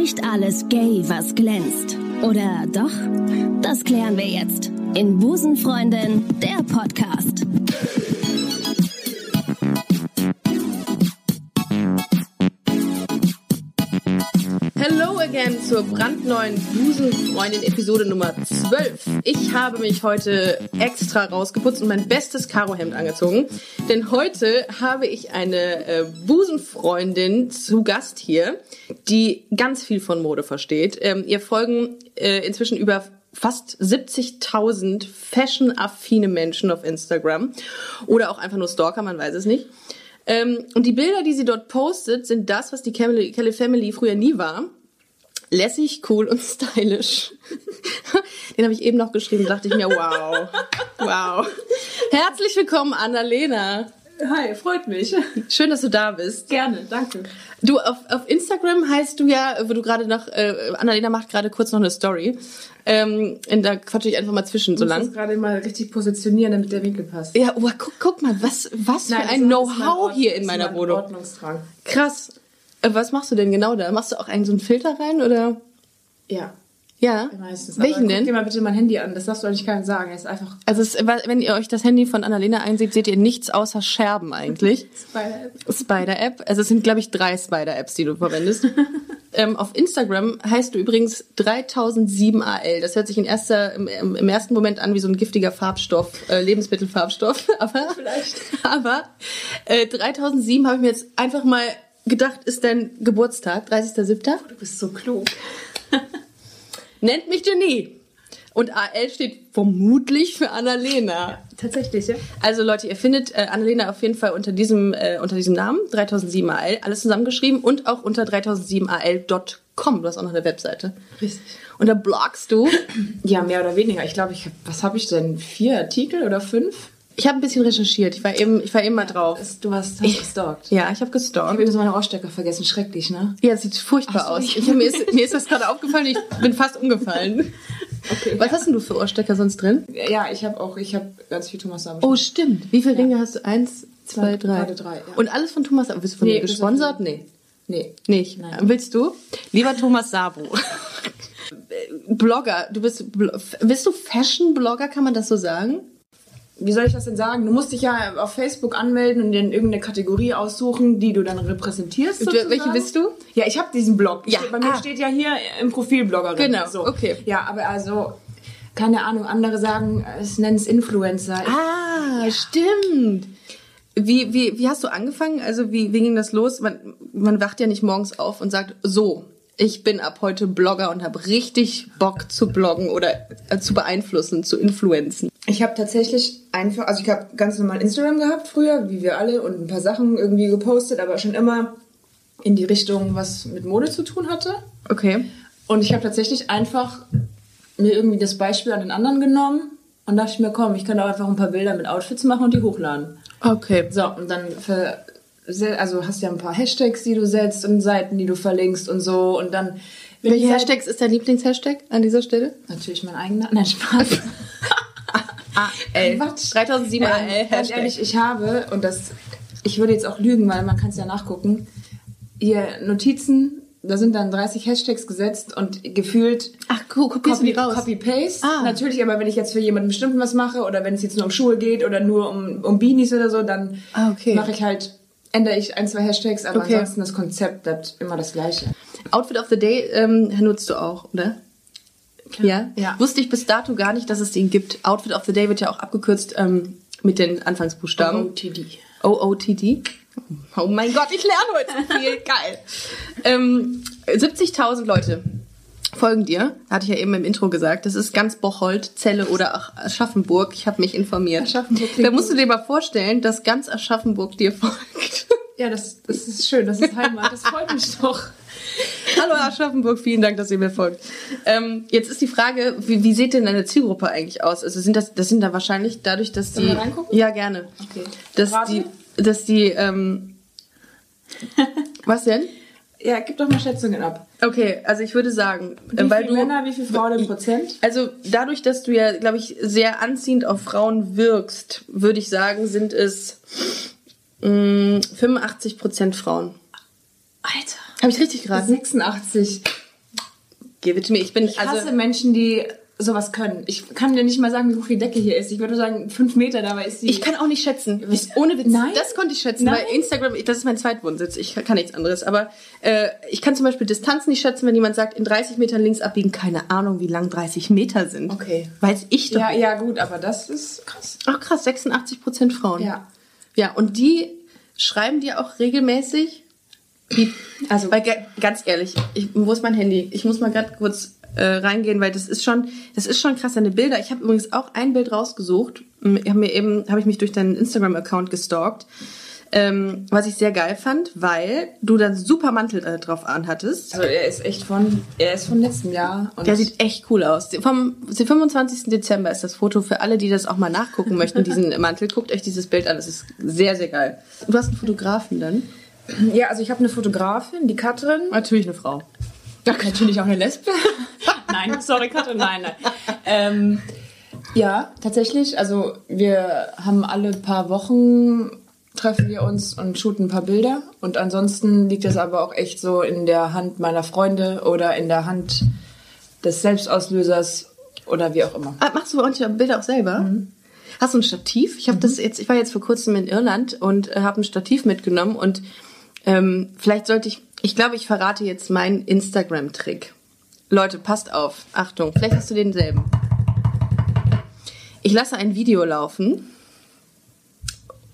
Nicht alles gay, was glänzt. Oder doch? Das klären wir jetzt in Busenfreundin, der Podcast. Hello again zur brandneuen Busenfreundin Episode Nummer 12. Ich habe mich heute extra rausgeputzt und mein bestes Karohemd angezogen, denn heute habe ich eine äh, Busenfreundin zu Gast hier, die ganz viel von Mode versteht. Ähm, ihr folgen äh, inzwischen über fast 70.000 fashion-affine Menschen auf Instagram oder auch einfach nur Stalker, man weiß es nicht. Ähm, und die Bilder, die sie dort postet, sind das, was die Kelly, Family früher nie war. Lässig, cool und stylisch. Den habe ich eben noch geschrieben, dachte ich mir, wow, wow. Herzlich willkommen, Annalena. Hi, freut mich. Schön, dass du da bist. Gerne, danke. Du, auf, auf Instagram heißt du ja, wo du gerade noch, äh, Annalena macht gerade kurz noch eine Story. Ähm, und da quatsche ich einfach mal zwischen so Ich muss lang. gerade mal richtig positionieren, damit der Winkel passt. Ja, oh, guck, guck mal, was, was für ein Know-how hier in meiner Wohnung. Ordnungsdrang. Krass. Äh, Was machst du denn genau da? Machst du auch einen so einen Filter rein oder? Ja, Ja. meistens. Welchen Aber Guck dir denn? mal bitte mein Handy an, das darfst du eigentlich keinem sagen. Es ist einfach Also es, wenn ihr euch das Handy von Annalena einseht, seht ihr nichts außer Scherben eigentlich. bei Spider-App. Also es sind, glaube ich, drei Spider-Apps, die du verwendest. ähm, auf Instagram heißt du übrigens 3007AL. Das hört sich in erster, im, im ersten Moment an wie so ein giftiger Farbstoff, äh, Lebensmittelfarbstoff. Aber, Vielleicht. aber äh, 3007 habe ich mir jetzt einfach mal gedacht, ist dein Geburtstag, 30.07. Du bist so klug. Nennt mich Genie. Und AL steht vermutlich für Annalena. Tatsächlich, ja? Also Leute, ihr findet äh, Annalena auf jeden Fall unter diesem, äh, unter diesem Namen, 3007AL, alles zusammengeschrieben und auch unter 3007AL.com. Du hast auch noch eine Webseite. Richtig. Und da blogst du. Ja, mehr oder weniger. Ich glaube, ich was habe ich denn? Vier Artikel oder fünf? Ich habe ein bisschen recherchiert. Ich war eben, ich war eben mal drauf. Du hast, hast gestalkt. Ja, ich habe Ich habe gestalkt. übrigens meine Rohrstecker vergessen. Schrecklich, ne? Ja, sieht furchtbar so, aus. ich- Ich, mir, ist, mir ist das gerade aufgefallen, ich bin fast umgefallen. Okay. Was hast denn du für Ohrstecker sonst drin? Ja, ich habe auch, ich habe ganz viel Thomas Sam. Oh, stimmt. Wie viele Ringe hast du? Eins, zwei, drei. gerade drei, ja. Und alles von Thomas. Bist du von Nee, mir gesponsert? Nee. Nee. Nicht. Nein. Willst du? Lieber Thomas Sabo. Blogger, du bist bist du Fashion-Blogger, kann man das so sagen? Wie soll ich das denn sagen? Du musst dich ja auf Facebook anmelden und dir irgendeine Kategorie aussuchen, die du dann repräsentierst. Sozusagen. welche bist du? Ja, ich habe diesen Blog. Ja, Bei mir ah. steht ja hier im Profil Bloggerin. Genau, So. okay. Ja, aber also, keine Ahnung, andere sagen, es nennen es Influencer. Ah, stimmt. Wie, wie, wie hast du angefangen? Also wie, wie ging das los? Man, man wacht ja nicht morgens auf und sagt, so, ich bin ab heute Blogger und habe richtig Bock zu bloggen oder äh, zu beeinflussen, zu influenzen. Ich habe tatsächlich einfach, also ich habe ganz normal Instagram gehabt früher, wie wir alle, und ein paar Sachen irgendwie gepostet, aber schon immer in die Richtung, was mit Mode zu tun hatte. Okay. Und ich habe tatsächlich einfach mir irgendwie das Beispiel an den anderen genommen und dachte ich mir, komm, ich kann auch einfach ein paar Bilder mit Outfits machen und die hochladen. Okay. So, und dann ver also hast ja ein paar Hashtags, die du setzt und Seiten, die du verlinkst und so und dann Welche Hashtags ist dein Lieblingshashtag an dieser Stelle? Natürlich mein eigener. Nein, Spaß. AL. Quatsch. 3007 AL. Ähm, ganz ehrlich, ich habe, und das, ich würde jetzt auch lügen, weil man kann es ja nachgucken, hier Notizen, da sind dann 30 Hashtags gesetzt und gefühlt Ach, co- kopierst du die raus? Copy-Paste. Ah. Natürlich, aber wenn ich jetzt für jemanden bestimmten was mache oder wenn es jetzt nur um Schuhe geht oder nur um, um Beanies oder so, dann Ah, okay. mache ich halt, ändere ich ein, zwei Hashtags, aber Okay. ansonsten das Konzept bleibt immer das gleiche. Outfit of the Day ähm, nutzt du auch, oder? Ja? Ja. Wusste ich bis dato gar nicht, dass es den gibt. Outfit of the Day wird ja auch abgekürzt ähm, mit den Anfangsbuchstaben. OOTD. OOTD. Oh mein Gott, ich lerne heute viel. Geil. Ähm, 70.000 Leute folgen dir. Hatte ich ja eben im Intro gesagt. Das ist ganz Bocholt, Celle oder Aschaffenburg. Ich habe mich informiert. Aschaffenburg Da musst du dir mal vorstellen, dass ganz Aschaffenburg dir folgt. Ja, das, das ist schön, das ist Heimat, das freut mich doch. Hallo Aschaffenburg, vielen Dank, dass ihr mir folgt. Ähm, jetzt ist die Frage, wie, wie sieht denn deine Zielgruppe eigentlich aus? Also sind das, das sind da wahrscheinlich dadurch, dass die. Ja, gerne. Okay. Dass Rate? die, dass die, ähm, was denn? Ja, gib doch mal Schätzungen ab. Okay, also ich würde sagen, Wie äh, weil viele du, Männer, wie viele Frauen im Prozent? also dadurch, dass du ja, glaube ich, sehr anziehend auf Frauen wirkst, würde ich sagen, sind es mh, 85 Prozent Frauen. Alter. Habe ich richtig geraten? 86. Give it to me. Ich bin Ich hasse also Menschen, die sowas können. Ich kann dir nicht mal sagen, wie hoch die Decke hier ist. Ich würde sagen, fünf Meter, dabei ist sie. ich kann auch nicht schätzen. Ohne Witz. Nein? Das konnte ich schätzen, Nein? weil Instagram, das ist mein Zweitwohnsitz. Ich kann nichts anderes. Aber äh, ich kann zum Beispiel Distanz nicht schätzen, wenn jemand sagt, in 30 Metern links abbiegen. Keine Ahnung, wie lang 30 Meter sind. Okay. Weiß ich doch. ja, ja, gut, aber das ist krass. Ach krass, 86 Prozent Frauen. Ja. Ja, und die schreiben dir auch regelmäßig. Also, weil, ga- ganz ehrlich, ich, wo ist mein Handy? Ich muss mal gerade kurz äh, reingehen, weil das ist schon, das ist schon krass, deine Bilder. Ich habe übrigens auch ein Bild rausgesucht. Ich habe mir eben, habe ich mich durch deinen Instagram-Account gestalkt. Ähm, was ich sehr geil fand, weil du dann super Mantel äh, drauf anhattest. Also er ist echt von, er ist von letztem Jahr. Und Der sieht echt cool aus. Vom den 25. Dezember ist das Foto für alle, die das auch mal nachgucken möchten, diesen Mantel. Guckt euch dieses Bild an, das ist sehr, sehr geil. Du hast einen Fotografen dann? Ja, also ich habe eine Fotografin, die Katrin. Natürlich eine Frau. Ja, natürlich auch eine Lesbe. nein, sorry, Katrin, nein, nein. Ähm, ja, tatsächlich. Also wir haben alle paar Wochen treffen wir uns und shooten ein paar Bilder. Und ansonsten liegt das aber auch echt so in der Hand meiner Freunde oder in der Hand des Selbstauslösers oder wie auch immer. Ah, machst du manche Bilder auch selber? Hast du ein Stativ? Ich habe das jetzt, ich war jetzt vor kurzem in Irland und äh, habe ein Stativ mitgenommen und ähm, vielleicht sollte ich, ich glaube, ich verrate jetzt meinen Instagram-Trick. Leute, passt auf. Achtung, vielleicht hast du denselben. Ich lasse ein Video laufen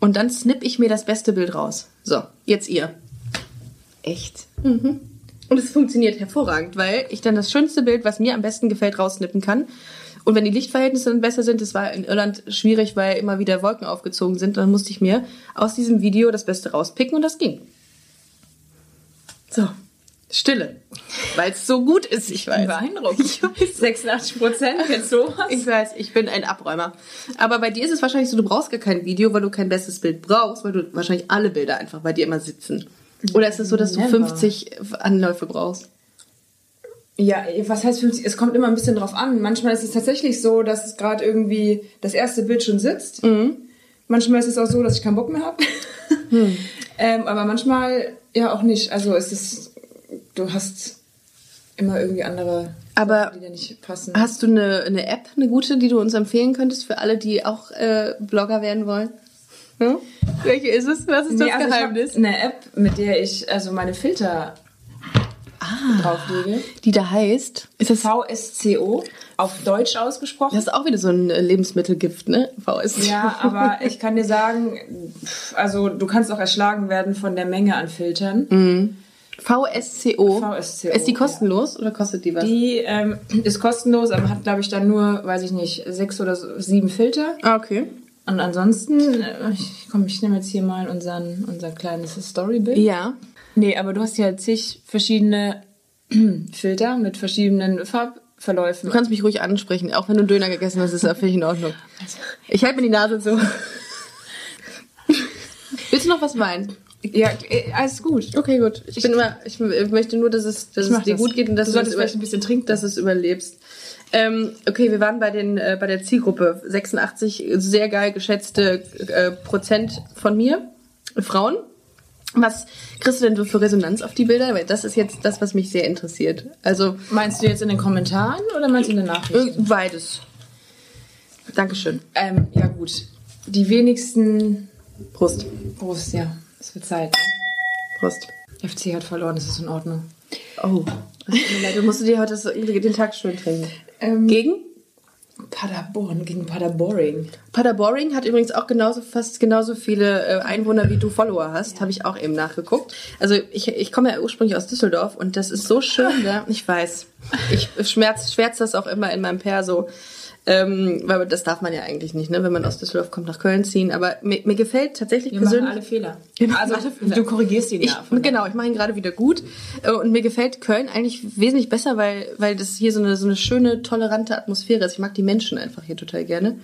und dann snipp ich mir das beste Bild raus. So, jetzt ihr. Echt? Und es funktioniert hervorragend, weil ich dann das schönste Bild, was mir am besten gefällt, raussnippen kann. Und wenn die Lichtverhältnisse dann besser sind, das war in Irland schwierig, weil immer wieder Wolken aufgezogen sind, dann musste ich mir aus diesem Video das Beste rauspicken und das ging. So, Stille. Weil es so gut ist, ich weiß. Beeindruckend. Ich weiß. 86 Prozent, kennst du was? Ich weiß, ich bin ein Abräumer. Aber bei dir ist es wahrscheinlich so, du brauchst gar kein Video, weil du kein bestes Bild brauchst, weil du wahrscheinlich alle Bilder einfach bei dir immer sitzen. Oder ist es so, dass du Never. 50 Anläufe brauchst? Ja, was heißt 50? Es kommt immer ein bisschen drauf an. Manchmal ist es tatsächlich so, dass es gerade irgendwie das erste Bild schon sitzt. Manchmal ist es auch so, dass ich keinen Bock mehr habe. ähm, aber manchmal ja auch nicht. Also es ist, du hast immer irgendwie andere Aber Sachen, die dir nicht passen. Hast du eine, eine App, eine gute, die du uns empfehlen könntest für alle, die auch äh, Blogger werden wollen? Hm? Welche ist es? Was ist Nee, das also Geheimnis? eine App, mit der ich also meine Filter drauflege. Die da heißt. Ist das, VSCO, auf Deutsch ausgesprochen. das ist auch wieder so ein äh, Lebensmittelgift, ne? VS. Ja, aber ich kann dir sagen, also du kannst auch erschlagen werden von der Menge an Filtern. VSCO. VSCO, Ist die ja. kostenlos oder kostet die was? Die ähm, ist kostenlos, aber hat, glaube ich, dann nur, weiß ich nicht, sechs oder so- sieben Filter. ah, okay. Und ansonsten, äh, ich, komm, ich nehme jetzt hier mal unseren, unser kleines Storybild. Ja. Nee, aber du hast hier zig verschiedene Filter mit verschiedenen Farbverläufen. Du kannst mich ruhig ansprechen, auch wenn du einen Döner gegessen hast, ist das völlig in Ordnung. Ich halte mir die Nase zu. Willst du noch was weinen? ja, äh, alles gut. Okay, gut. Ich, bin immer, ich möchte nur, dass es, dass Ich es dir das. gut geht und dass Du du, solltest es über- vielleicht ein bisschen trinken. dass du es überlebst. Ähm, okay, wir waren bei den äh, bei der Zielgruppe 86 sehr geil geschätzte äh, Prozent von mir Frauen. Was kriegst du denn so für Resonanz auf die Bilder? Weil das ist jetzt das, was mich sehr interessiert. Also Meinst du jetzt in den Kommentaren oder meinst du in den Nachrichten? äh, beides. Dankeschön. Ähm, ja gut. Die wenigsten Prost. Prost, ja. Es wird Zeit. ne? Prost. FC hat verloren, das ist in Ordnung. Oh. Du musst dir heute so, den Tag schön trinken. Ähm, Gegen? Paderborn gegen Paderboring. Paderboring hat übrigens auch genauso fast genauso viele äh, Einwohner wie du Follower hast, habe ich auch eben nachgeguckt. Also ich, ich komme ja ursprünglich aus Düsseldorf und das ist so schön da. Ich weiß. Ich schmerz, schwärz das auch immer in meinem Perso. Ähm, weil das darf man ja eigentlich nicht, ne? wenn man aus Düsseldorf kommt, nach Köln ziehen. Aber mir, mir gefällt tatsächlich Wir machen persönlich. alle Fehler. Wir machen Also alle Fehler. du korrigierst ihn Ich, ja. von genau, ich mache ihn gerade wieder gut. Äh, Und mir gefällt Köln eigentlich wesentlich besser, weil, weil das hier so eine, so eine schöne, tolerante Atmosphäre ist. Ich mag die Menschen einfach hier total gerne.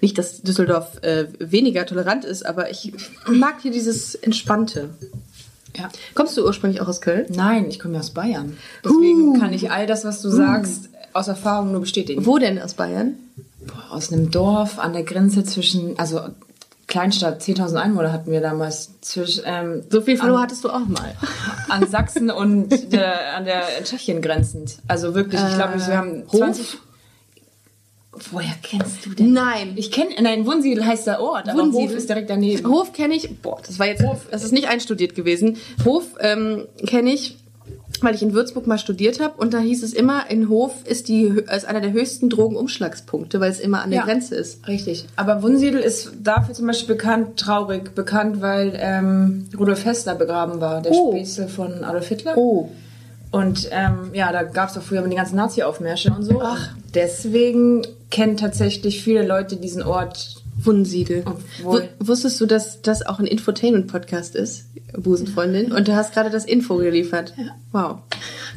Nicht, dass Düsseldorf äh, weniger tolerant ist, aber ich mag hier dieses Entspannte. Ja. Kommst du ursprünglich auch aus Köln? Nein, ich komme ja aus Bayern. Deswegen kann ich all das, was du sagst, aus Erfahrung nur bestätigen. Wo denn aus Bayern? Boah, aus einem Dorf an der Grenze zwischen, also Kleinstadt, 10.000 Einwohner hatten wir damals. Zwischen, ähm, So viel Follower hattest du auch mal. an Sachsen und der, an der Tschechien grenzend. Also wirklich, ich glaube, wir haben Hof? 20... Woher kennst du denn? Nein. Ich kenne, nein, Wunsiedel heißt der Ort, aber Wunsiedel? Hof ist direkt daneben. Hof kenne ich, boah, das war jetzt, das ist nicht einstudiert gewesen. Hof ähm, kenne ich, weil ich in Würzburg mal studiert habe und da hieß es immer, in Hof ist die ist einer der höchsten Drogenumschlagspunkte, weil es immer an der Ja. Grenze ist. Richtig. Aber Wunsiedel ist dafür zum Beispiel bekannt, traurig bekannt, weil ähm, Rudolf Hess da begraben war, der Oh. Spitzel von Adolf Hitler. Oh. Und ähm, ja, da gab es auch früher immer die ganzen Nazi-Aufmärsche und so. Ach. Deswegen kennen tatsächlich viele Leute diesen Ort. Wunsiedel. Wusstest du, dass das auch ein Infotainment-Podcast ist, Busenfreundin? Und du hast gerade das Info geliefert. Wow.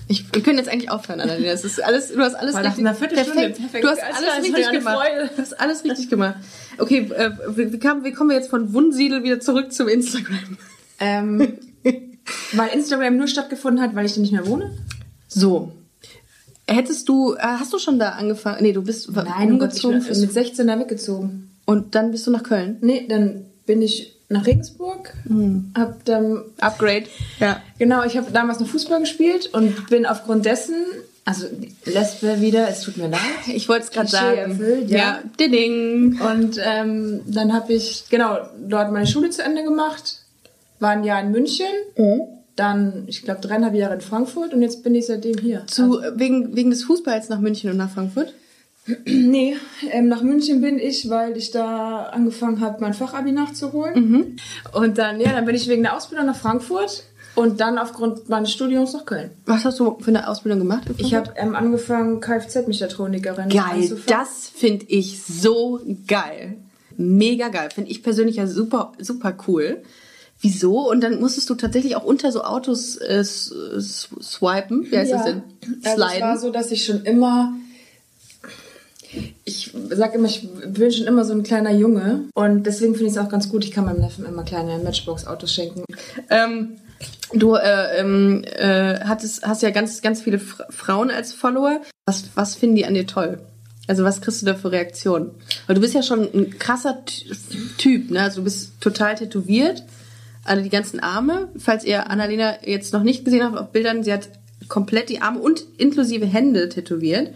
Ich, wir können jetzt eigentlich aufhören, Annalena. Das ist alles, du hast alles War nach richtig, einer Viertelstunde perfekt. Du hast Alles alles richtig gemacht. Freude. Du hast alles richtig gemacht. Okay, äh, wie, kamen, wie kommen wir jetzt von Wunsiedel wieder zurück zum Instagram? Ähm, weil Instagram nur stattgefunden hat, weil ich da nicht mehr wohne. So. Hättest du, äh, hast du schon da angefangen? Nee, du bist oh Gott, ich umgezogen bin mit 16 da weggezogen. Und dann bist du nach Köln. Nee, dann bin ich nach Regensburg, hab dann Upgrade. Ja. Genau, ich habe damals noch Fußball gespielt und bin aufgrund dessen, also Lesbe wieder, es tut mir leid. Ich wollte es gerade sagen. erfüllt, ja. Ding. Und ähm, dann habe ich genau dort meine Schule zu Ende gemacht, war ein Jahr in München, dann, ich glaube, dreieinhalb Jahre in Frankfurt und jetzt bin ich seitdem hier. Zu, wegen, wegen des Fußballs nach München und nach Frankfurt? Nee, ähm, nach München bin ich, weil ich da angefangen habe, mein Fachabi nachzuholen. Mhm. Und dann, ja, dann bin ich wegen der Ausbildung nach Frankfurt und dann aufgrund meines Studiums nach Köln. Was hast du für eine Ausbildung gemacht? Ich habe ähm, angefangen, Kfz-Mechatronikerin Geil, das finde ich so geil. Mega geil. Finde ich persönlich ja super, super cool. Wieso? Und dann musstest du tatsächlich auch unter so Autos äh, swipen. Wie heißt das denn? Also es war so, dass ich schon immer, ich sag immer, ich bin schon immer so ein kleiner Junge und deswegen finde ich es auch ganz gut, ich kann meinem Neffen immer kleine Matchbox-Autos schenken. Ähm, du äh, ähm, äh, hattest, hast ja ganz, ganz viele Fra Frauen als Follower. Was, was finden die an dir toll? Also was kriegst du da für Reaktionen? Weil du bist ja schon ein krasser Ty- Typ, ne? Also du bist total tätowiert. Also die ganzen Arme. Falls ihr Annalena jetzt noch nicht gesehen habt auf Bildern, sie hat komplett die Arme und inklusive Hände tätowiert.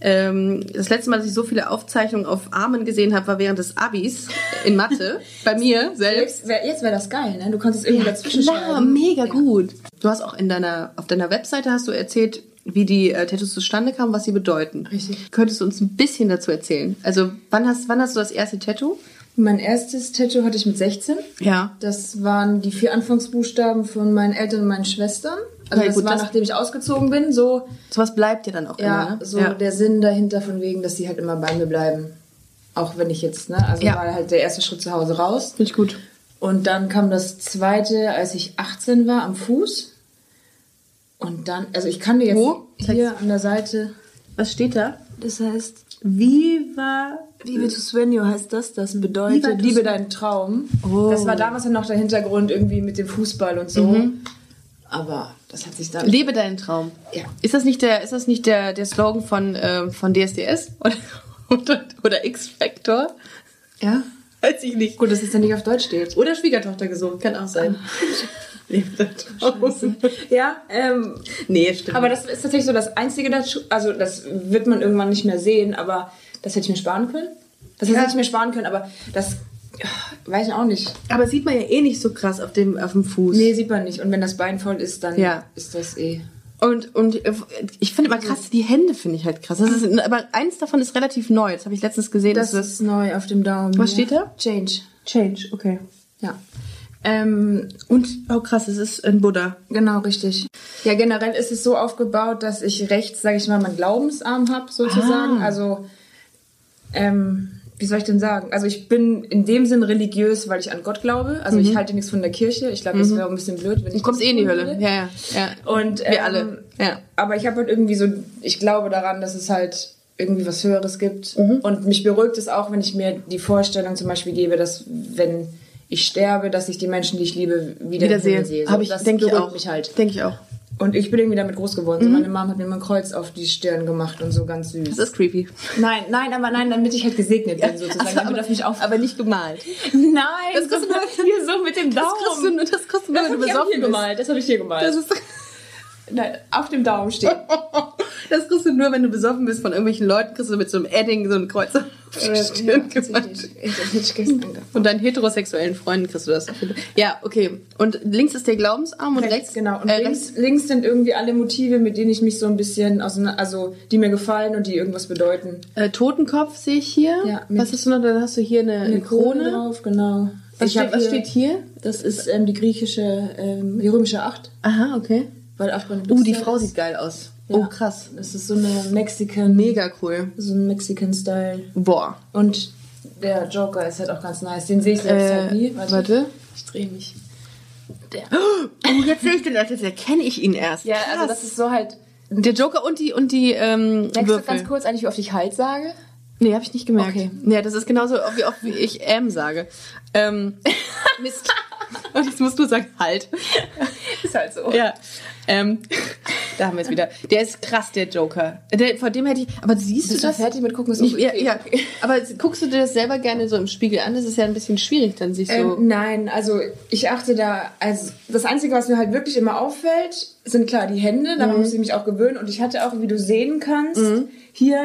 Ähm, das letzte Mal, dass ich so viele Aufzeichnungen auf Armen gesehen habe, war während des Abis in Mathe. Bei mir selbst. Jetzt wäre jetzt wär das geil, ne? Du kannst es irgendwie dazwischen Klar, mega gut. Du hast auch in deiner, auf deiner Webseite hast du erzählt, wie die äh, Tattoos zustande kamen, was sie bedeuten. Richtig. Könntest du uns ein bisschen dazu erzählen? Also, wann hast, wann hast du das erste Tattoo? Mein erstes Tattoo hatte ich mit 16. Ja. Das waren die vier Anfangsbuchstaben von meinen Eltern und meinen Schwestern. Also Okay, das gut, war, das- nachdem ich ausgezogen bin, so Sowas bleibt dir dann auch Ja, immer, ne? so ja. der Sinn dahinter von wegen, dass die halt immer bei mir bleiben. Auch wenn ich jetzt, ne? Also Ja. war halt der erste Schritt zu Hause raus. Finde ich gut. Und dann kam das zweite, als ich 18 war, am Fuß. Und dann, also ich kann dir jetzt Wo? hier an der Seite, Was steht da? das heißt, Viva. Liebe to Svenio heißt das, das bedeutet Liebe deinen Traum. Oh. Das war damals ja noch der Hintergrund irgendwie mit dem Fußball und so. Mhm. Aber das hat sich dann... Lebe deinen Traum. Ja. Ist das nicht der, ist das nicht der, der Slogan von, ähm, von DSDS? Oder, oder, oder X-Factor? Ja. Weiß ich nicht. Gut, dass es dann nicht auf Deutsch steht. Oder Schwiegertochter gesungen, kann auch sein. Lebe deinen Traum. Ja, ähm, Nee, stimmt. Aber das ist tatsächlich so das Einzige dazu. Also, das wird man irgendwann nicht mehr sehen, aber das hätte ich mir sparen können. Das Ja. hätte ich mir sparen können, aber das weiß ich auch nicht. Aber sieht man ja eh nicht so krass auf dem, auf dem Fuß. Nee, sieht man nicht. Und wenn das Bein voll ist, dann Ja. ist das eh. Und, und äh, ich finde immer krass, die Hände finde ich halt krass. Das ist, aber eins davon ist relativ neu. Das habe ich letztens gesehen. Das dass ist neu auf dem Daumen. Was hier. steht da? Change. Change, okay. Ja. Ähm, Und, oh krass, es ist ein Buddha. genau, richtig. Ja, generell ist es so aufgebaut, dass ich rechts, sage ich mal, meinen Glaubensarm habe, sozusagen. Ah. Also, ähm, wie soll ich denn sagen? Also ich bin in dem Sinn religiös, weil ich an Gott glaube. Also ich halte nichts von der Kirche. Ich glaube, das wäre auch ein bisschen blöd, wenn ich Du kommst eh in die Hölle. Ja, ja, ja. Und Wir ähm, alle. Ja. Aber ich habe halt irgendwie so, ich glaube daran, dass es halt irgendwie was Höheres gibt. Mhm. Und mich beruhigt es auch, wenn ich mir die Vorstellung zum Beispiel gebe, dass wenn ich sterbe, dass ich die Menschen, die ich liebe, wieder, im Wiedersehen. Himmel sehe. So, Habe ich, das denke ich auch. mich halt. Denke ich auch. Und ich bin irgendwie damit groß geworden. So, meine Mom hat mir immer ein Kreuz auf die Stirn gemacht und so ganz süß. Das ist creepy. Nein, nein, aber nein, damit ich halt gesegnet bin sozusagen. Ach so, damit aber, auf mich auf. aber nicht gemalt. Nein, Das kriegst du- hier so mit dem Daumen. Das kriegst du, das kriegst du das wenn habe du ich auch hier besoffen bist. gemalt. Das habe ich hier gemalt. Das, ist, nein, auf dem Daumen steht. das kriegst du nur, wenn du besoffen bist von irgendwelchen Leuten, kriegst du mit so einem Edding so ein Kreuz auf die Stirn gemalt. Von deinen heterosexuellen Freunden kriegst du das. Ja, okay. Und links ist der Glaubensarm und rechts, Rechts, genau. Und äh, links, links sind irgendwie alle Motive, mit denen ich mich so ein bisschen auseinander, also die mir gefallen und die irgendwas bedeuten. Äh, Totenkopf sehe ich hier. Ja, was hast du noch? Dann hast du hier eine, eine Krone. drauf, genau. Was, Ich steht, hab was hier- steht hier? Das ist ähm, die griechische, ähm, die römische Acht. Aha, okay. Weil acht beim Uh, die Frau sieht geil aus. Ja. Oh, krass. Das ist so eine Mexican, Mega cool. so ein Mexican-Style. Boah. Und der Joker ist halt auch ganz nice. Den sehe ich selbst halt nie. Äh, warte. Ich drehe mich. Oh, jetzt sehe ich den erst. Jetzt erkenne ich ihn erst. Ja, also Krass. das ist so halt. Der Joker und die, und die ähm, Merkst du Würfel. ganz kurz eigentlich, wie oft ich halt sage? Nee, habe ich nicht gemerkt. Okay. Ja, das ist genauso wie oft wie ich ähm sage. Ähm, Mist. Und jetzt musst du sagen, halt. Ist halt so. Ja. Ähm, da haben wir es wieder. Der ist krass, der Joker. Der, vor dem hätte ich. Aber siehst Bist du das? fertig mit gucken? Ist Ich, auch ja, okay. ja. Aber guckst du dir das selber gerne so im Spiegel an? Das ist ja ein bisschen schwierig, dann sich so. Ähm, nein, also ich achte da, also das Einzige, was mir halt wirklich immer auffällt, sind klar die Hände, daran Mhm. muss ich mich auch gewöhnen. Und ich hatte auch, wie du sehen kannst, hier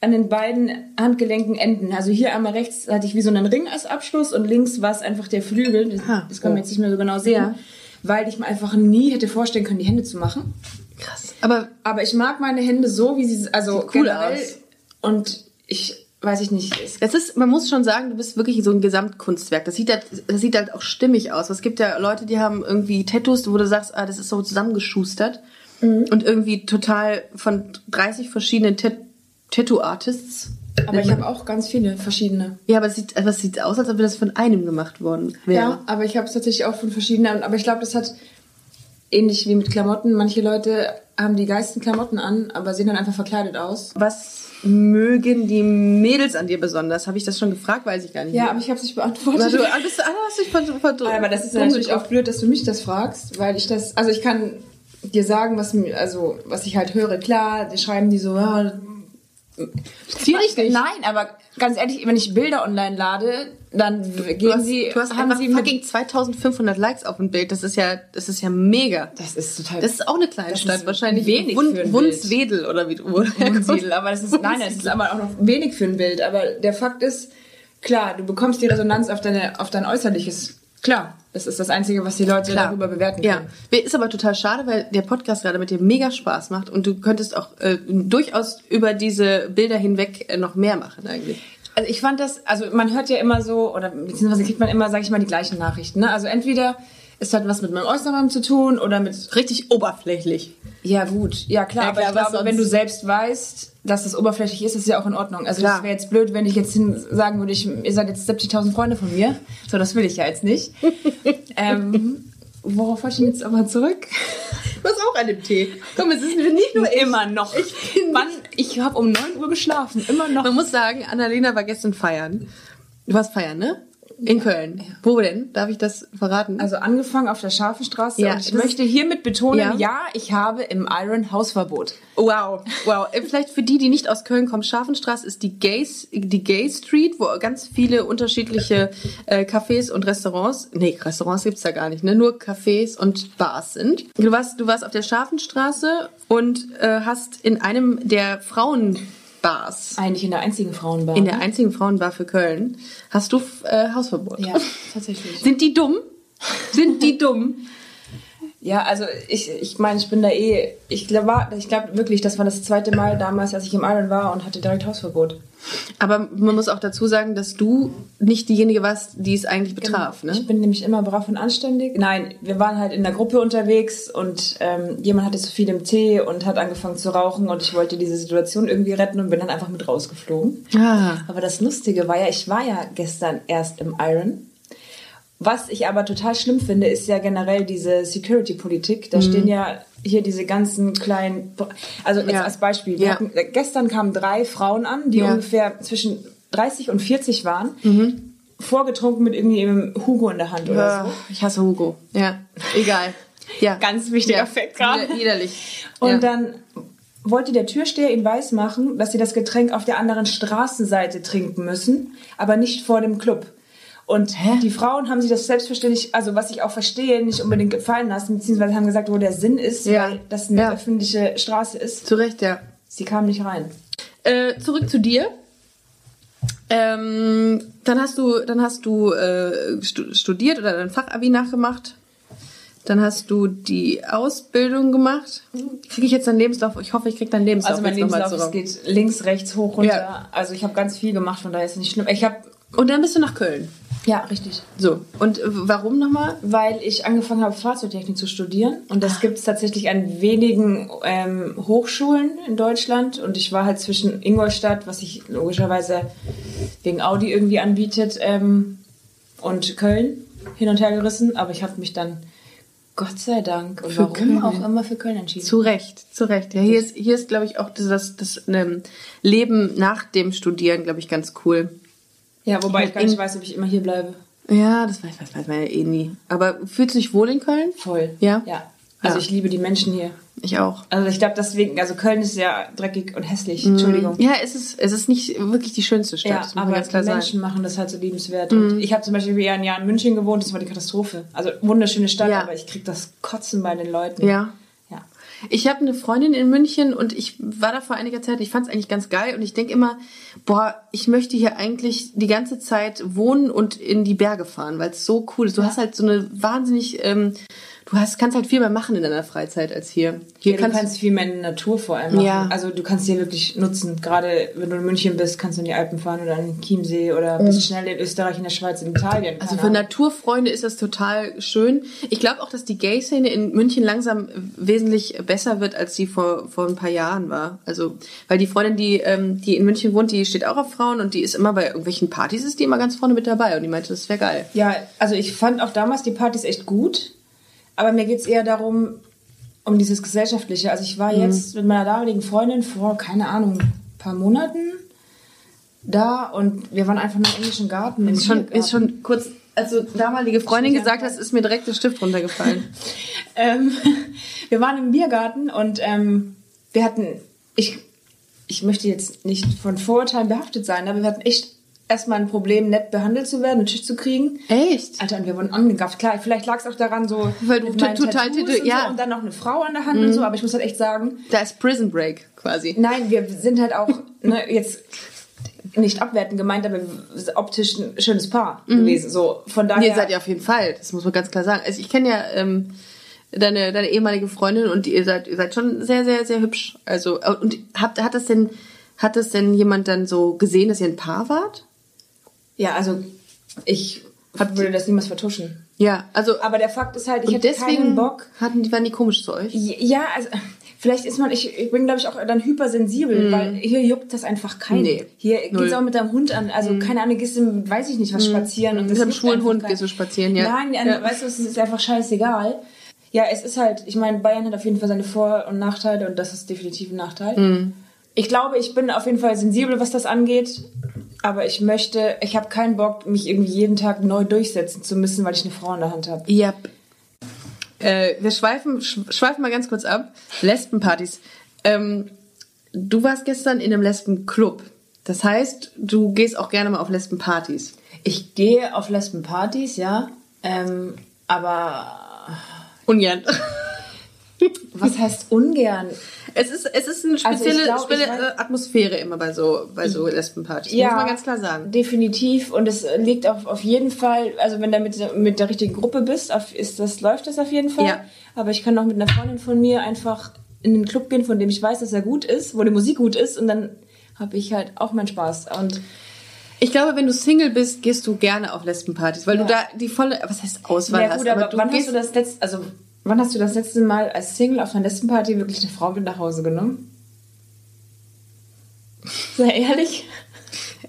an den beiden Handgelenken Enden. Also hier einmal rechts hatte ich wie so einen Ring als Abschluss und links war es einfach der Flügel. Das, Aha. das kann man Oh. jetzt nicht mehr so genau sehen, Ja. Weil ich mir einfach nie hätte vorstellen können, die Hände zu machen. krass. Aber Aber ich mag meine Hände so, wie sie, also cool generell. aus. Und ich weiß ich nicht, es ist, man muss schon sagen, du bist wirklich so ein Gesamtkunstwerk. Das sieht halt, das sieht halt auch stimmig aus. Es gibt ja Leute, die haben irgendwie Tattoos, wo du sagst, ah, das ist so zusammengeschustert. Mhm. Und irgendwie total von 30 verschiedenen Tat Tattoo-Artists. Aber ich habe auch ganz viele verschiedene. Ja, aber es sieht, aber es sieht aus, als ob das von einem gemacht worden wäre. Ja, aber ich habe es tatsächlich auch von verschiedenen. Aber ich glaube, das hat ähnlich wie mit Klamotten. Manche Leute haben die geilsten Klamotten an, aber sehen dann einfach verkleidet aus. Was mögen die Mädels an dir besonders? Habe ich das schon gefragt? Weiß ich gar nicht. Ja, mehr. aber ich habe es nicht beantwortet. ah, bist du, ah, hast dich ver- ver- aber das ist natürlich auch blöd, dass du mich das fragst, weil ich das, also ich kann dir sagen, was mir, also was ich halt höre. Klar, die schreiben die so, ja, Schwierig nicht. Nein, aber ganz ehrlich, wenn ich Bilder online lade, dann gehen Du hast, sie, du hast haben einfach sie fucking 2500 Likes auf dem Bild. Das ist ja, das ist ja mega. das ist total Das ist auch eine Kleinstadt, wahrscheinlich. wenig Wund, für ein Wundswedel oder wie du Wunsiedel, aber das ist, nein, das ist aber auch noch wenig für ein Bild. Aber der Fakt ist, klar, du bekommst die Resonanz auf deine, auf dein Äußerliches. Klar, das ist das Einzige, was die Leute Klar. darüber bewerten Ja, können. ist aber total schade, weil der Podcast gerade mit dir mega Spaß macht und du könntest auch äh, durchaus über diese Bilder hinweg äh, noch mehr machen eigentlich. Also ich fand das, also man hört ja immer so, oder beziehungsweise kriegt man immer, sag ich mal, die gleichen Nachrichten. Ne? Also entweder es hat was mit meinem Äußeren zu tun oder mit Richtig oberflächlich. Ja, gut. Ja, klar. Ja, aber klar, ich glaube, wenn du selbst weißt, dass das oberflächlich ist, ist ja auch in Ordnung. Also Klar. das wäre jetzt blöd, wenn ich jetzt sagen würde, ich, ihr seid jetzt 70.000 Freunde von mir. So, das will ich ja jetzt nicht. ähm, worauf wollte ich jetzt aber zurück? Was auch an dem Tee. Komm, es ist nicht nur ich. Immer noch. Ich, Mann, ich habe um 9 Uhr geschlafen. Immer noch. Man muss sagen, Annalena war gestern feiern. Du warst feiern, ne? In Köln. Wo denn? Darf ich das verraten? Also angefangen auf der Scharfenstraße. Ja, und ich möchte hiermit betonen, Ja. ja. ich habe im Iron Hausverbot. Wow, wow. Äh, Vielleicht für die, die nicht aus Köln kommen, Scharfenstraße ist die Gay, die Gay Street, wo ganz viele unterschiedliche äh, Cafés und Restaurants, nee, Restaurants gibt's da gar nicht, ne? nur Cafés und Bars sind. Du warst, du warst auf der Scharfenstraße und äh, hast in einem der Frauenbars, Eigentlich in der einzigen Frauenbar. in der einzigen Frauenbar für Köln, hast du äh, Hausverbot. Ja, tatsächlich. Sind die dumm? Sind die dumm? Ja, also ich, ich meine, ich bin da eh, ich glaube ich glaub wirklich, das war das zweite Mal damals, als ich im Iron war und hatte direkt Hausverbot. Aber man muss auch dazu sagen, dass du nicht diejenige warst, die es eigentlich betraf, ne? Ich bin nämlich immer brav und anständig. Nein, wir waren halt in der Gruppe unterwegs und ähm, jemand hatte zu viel im Tee und hat angefangen zu rauchen und ich wollte diese Situation irgendwie retten und bin dann einfach mit rausgeflogen. Ah. Aber das Lustige war ja, ich war ja gestern erst im Iron. Was ich aber total schlimm finde, ist ja generell diese Security-Politik. Da stehen ja hier diese ganzen kleinen, also jetzt Ja. als Beispiel. Ja. hatten, gestern kamen drei Frauen an, die Ja. ungefähr zwischen 30 und 40 waren, vorgetrunken mit irgendwie einem Hugo in der Hand oder so. Ich hasse Hugo. Ja, egal. Ja. Ganz wichtiger Ja. Fakt gerade. Wider- Widerlich. Und ja. dann wollte der Türsteher ihn weismachen, dass sie das Getränk auf der anderen Straßenseite trinken müssen, aber nicht vor dem Club. Und die Frauen haben sich das selbstverständlich, also was ich auch verstehe, nicht unbedingt gefallen lassen, beziehungsweise haben gesagt, wo der Sinn ist, Ja. weil das eine Ja. öffentliche Straße ist. Zu Recht, ja. Sie kam nicht rein. Äh, zurück zu dir. Ähm, dann hast du, dann hast du äh, stu- studiert oder dein Fachabi nachgemacht. Dann hast du die Ausbildung gemacht. Kriege ich jetzt deinen Lebenslauf? Ich hoffe, ich krieg deinen Lebenslauf Also mein Lebenslauf, es geht links, rechts, hoch, runter. Ja. Also ich habe ganz viel gemacht, von daher ist es nicht schlimm. Ich habe, Und dann bist du nach Köln. Ja, richtig. So. Und äh, warum nochmal? Weil ich angefangen habe, Fahrzeugtechnik zu studieren. Und das gibt es tatsächlich an wenigen ähm, Hochschulen in Deutschland. Und ich war halt zwischen Ingolstadt, was sich logischerweise wegen Audi irgendwie anbietet, ähm, und Köln hin und her gerissen. Aber ich habe mich dann, Gott sei Dank, und Für warum Köln. auch immer für Köln entschieden. Zu Recht, zu Recht. Ja, hier ist, hier ist, glaube ich, auch das, das, das ähm, Leben nach dem Studieren, glaube ich, ganz cool. Ja, wobei ich gar nicht weiß, ob ich immer hier bleibe. Ja, das weiß, weiß, weiß man ja eh nie. Aber fühlst du dich wohl in Köln? Voll. Ja? Ja. Also Ja. ich liebe die Menschen hier. Ich auch. Also ich glaube deswegen, also Köln ist ja dreckig und hässlich. Entschuldigung. Ja, es ist, es ist nicht wirklich die schönste Stadt. Ja, aber die Menschen. Mhm. machen das halt so liebenswert. Und ich habe zum Beispiel eher ein Jahr in München gewohnt, das war die Katastrophe. Also wunderschöne Stadt, Ja. aber ich krieg das Kotzen bei den Leuten. Ja. Ja. Ich habe eine Freundin in München und ich war da vor einiger Zeit. Ich fand es eigentlich ganz geil und ich denke immer, boah, ich möchte hier eigentlich die ganze Zeit wohnen und in die Berge fahren, weil es so cool ist. Du hast halt so eine wahnsinnig, ähm, du hast kannst halt viel mehr machen in deiner Freizeit als hier. Hier Ja, du kannst viel mehr in der Natur vor allem machen. Ja. Also du kannst hier wirklich nutzen. Gerade wenn du in München bist, kannst du in die Alpen fahren oder an den Chiemsee oder bist schnell in Österreich, in der Schweiz, in Italien. Also für Ahnung. Naturfreunde ist das total schön. Ich glaube auch, dass die Gay-Szene in München langsam wesentlich besser wird, als sie vor, vor ein paar Jahren war. Also, weil die Freundin, die, ähm, die in München wohnt, die steht auch auf Frauen und die ist immer bei irgendwelchen Partys, ist die immer ganz vorne mit dabei und die meinte, das wäre geil. Ja, also ich fand auch damals die Partys echt gut, aber mir geht's eher darum, um dieses Gesellschaftliche. Also ich Mhm. war jetzt mit meiner damaligen Freundin vor, keine Ahnung, ein paar Monaten da und wir waren einfach nur im englischen Garten. Ist schon, Biergarten. ist schon kurz, also damalige Freundin gesagt hast, ist mir direkt der Stift runtergefallen. Ähm, wir waren im Biergarten und ähm, wir hatten, ich, ich möchte jetzt nicht von Vorurteilen behaftet sein, aber wir hatten echt erstmal ein Problem, nett behandelt zu werden, einen Tisch zu kriegen. Echt? Alter, und wir wurden angegafft. Klar, vielleicht lag es auch daran, so Weil du total Tattoos tätow- und, ja. so, und dann noch eine Frau an der Hand und so, aber ich muss halt echt sagen, Da ist Prison Break quasi. nein, wir sind halt auch ne, jetzt nicht abwertend gemeint, aber wir sind optisch ein schönes Paar gewesen. So, von daher. Ihr seid ja auf jeden Fall, das muss man ganz klar sagen. Also ich kenne ja ähm, deine, deine ehemalige Freundin und ihr seid, ihr seid schon sehr, sehr, sehr hübsch. Also, äh, und habt, hat das denn, hat das denn jemand dann so gesehen, dass ihr ein Paar wart? Ja, also ich würde das niemals vertuschen. Ja, also, Aber der Fakt ist halt, ich deswegen keinen Bock. hatten die, waren die komisch zu euch? Ja, also vielleicht ist man, ich, ich bin glaube ich auch dann hypersensibel, weil hier juckt das einfach keinen. Mhm. Nee, Hier null. Mhm. geht's auch mit deinem Hund an. Also keine Ahnung, gehst du, mit, weiß ich nicht, was spazieren und Mit das einem schwulen Hund gehst du spazieren, ja. Nein, Ja. weißt du, es ist einfach scheißegal. Ja, es ist halt, ich meine, Bayern hat auf jeden Fall seine Vor- und Nachteile und das ist definitiv ein Nachteil. Ich glaube, ich bin auf jeden Fall sensibel, was das angeht. Aber ich möchte, ich habe keinen Bock, mich irgendwie jeden Tag neu durchsetzen zu müssen, weil ich eine Frau in der Hand habe. Yep. Äh, wir schweifen, sch- schweifen mal ganz kurz ab. Lesbenpartys. Ähm, du warst gestern in einem Lesbenclub. Das heißt, du gehst auch gerne mal auf Lesbenpartys. Ich gehe auf Lesbenpartys, ja. Ähm, aber Ungern. was heißt ungern? Es ist, es ist eine Also spezielle, glaub, ich spezielle weiß- Atmosphäre immer bei so, bei so Lesbenpartys. Muss man ganz klar sagen. Definitiv. Und es liegt auch auf jeden Fall, also wenn du mit, mit der richtigen Gruppe bist, auf, ist das, läuft das auf jeden Fall. Ja. Aber ich kann auch mit einer Freundin von mir einfach in einen Club gehen, von dem ich weiß, dass er gut ist, wo die Musik gut ist und dann habe ich halt auch meinen Spaß. Und Ich glaube, wenn du Single bist, gehst du gerne auf Lesbenpartys, weil Ja. du da die volle, was heißt Auswahl ja gut, hast. aber, du wann hast du das letzte, also wann hast du das letzte Mal als Single auf einer Lesbenparty wirklich eine Frau mit nach Hause genommen? Sei ehrlich?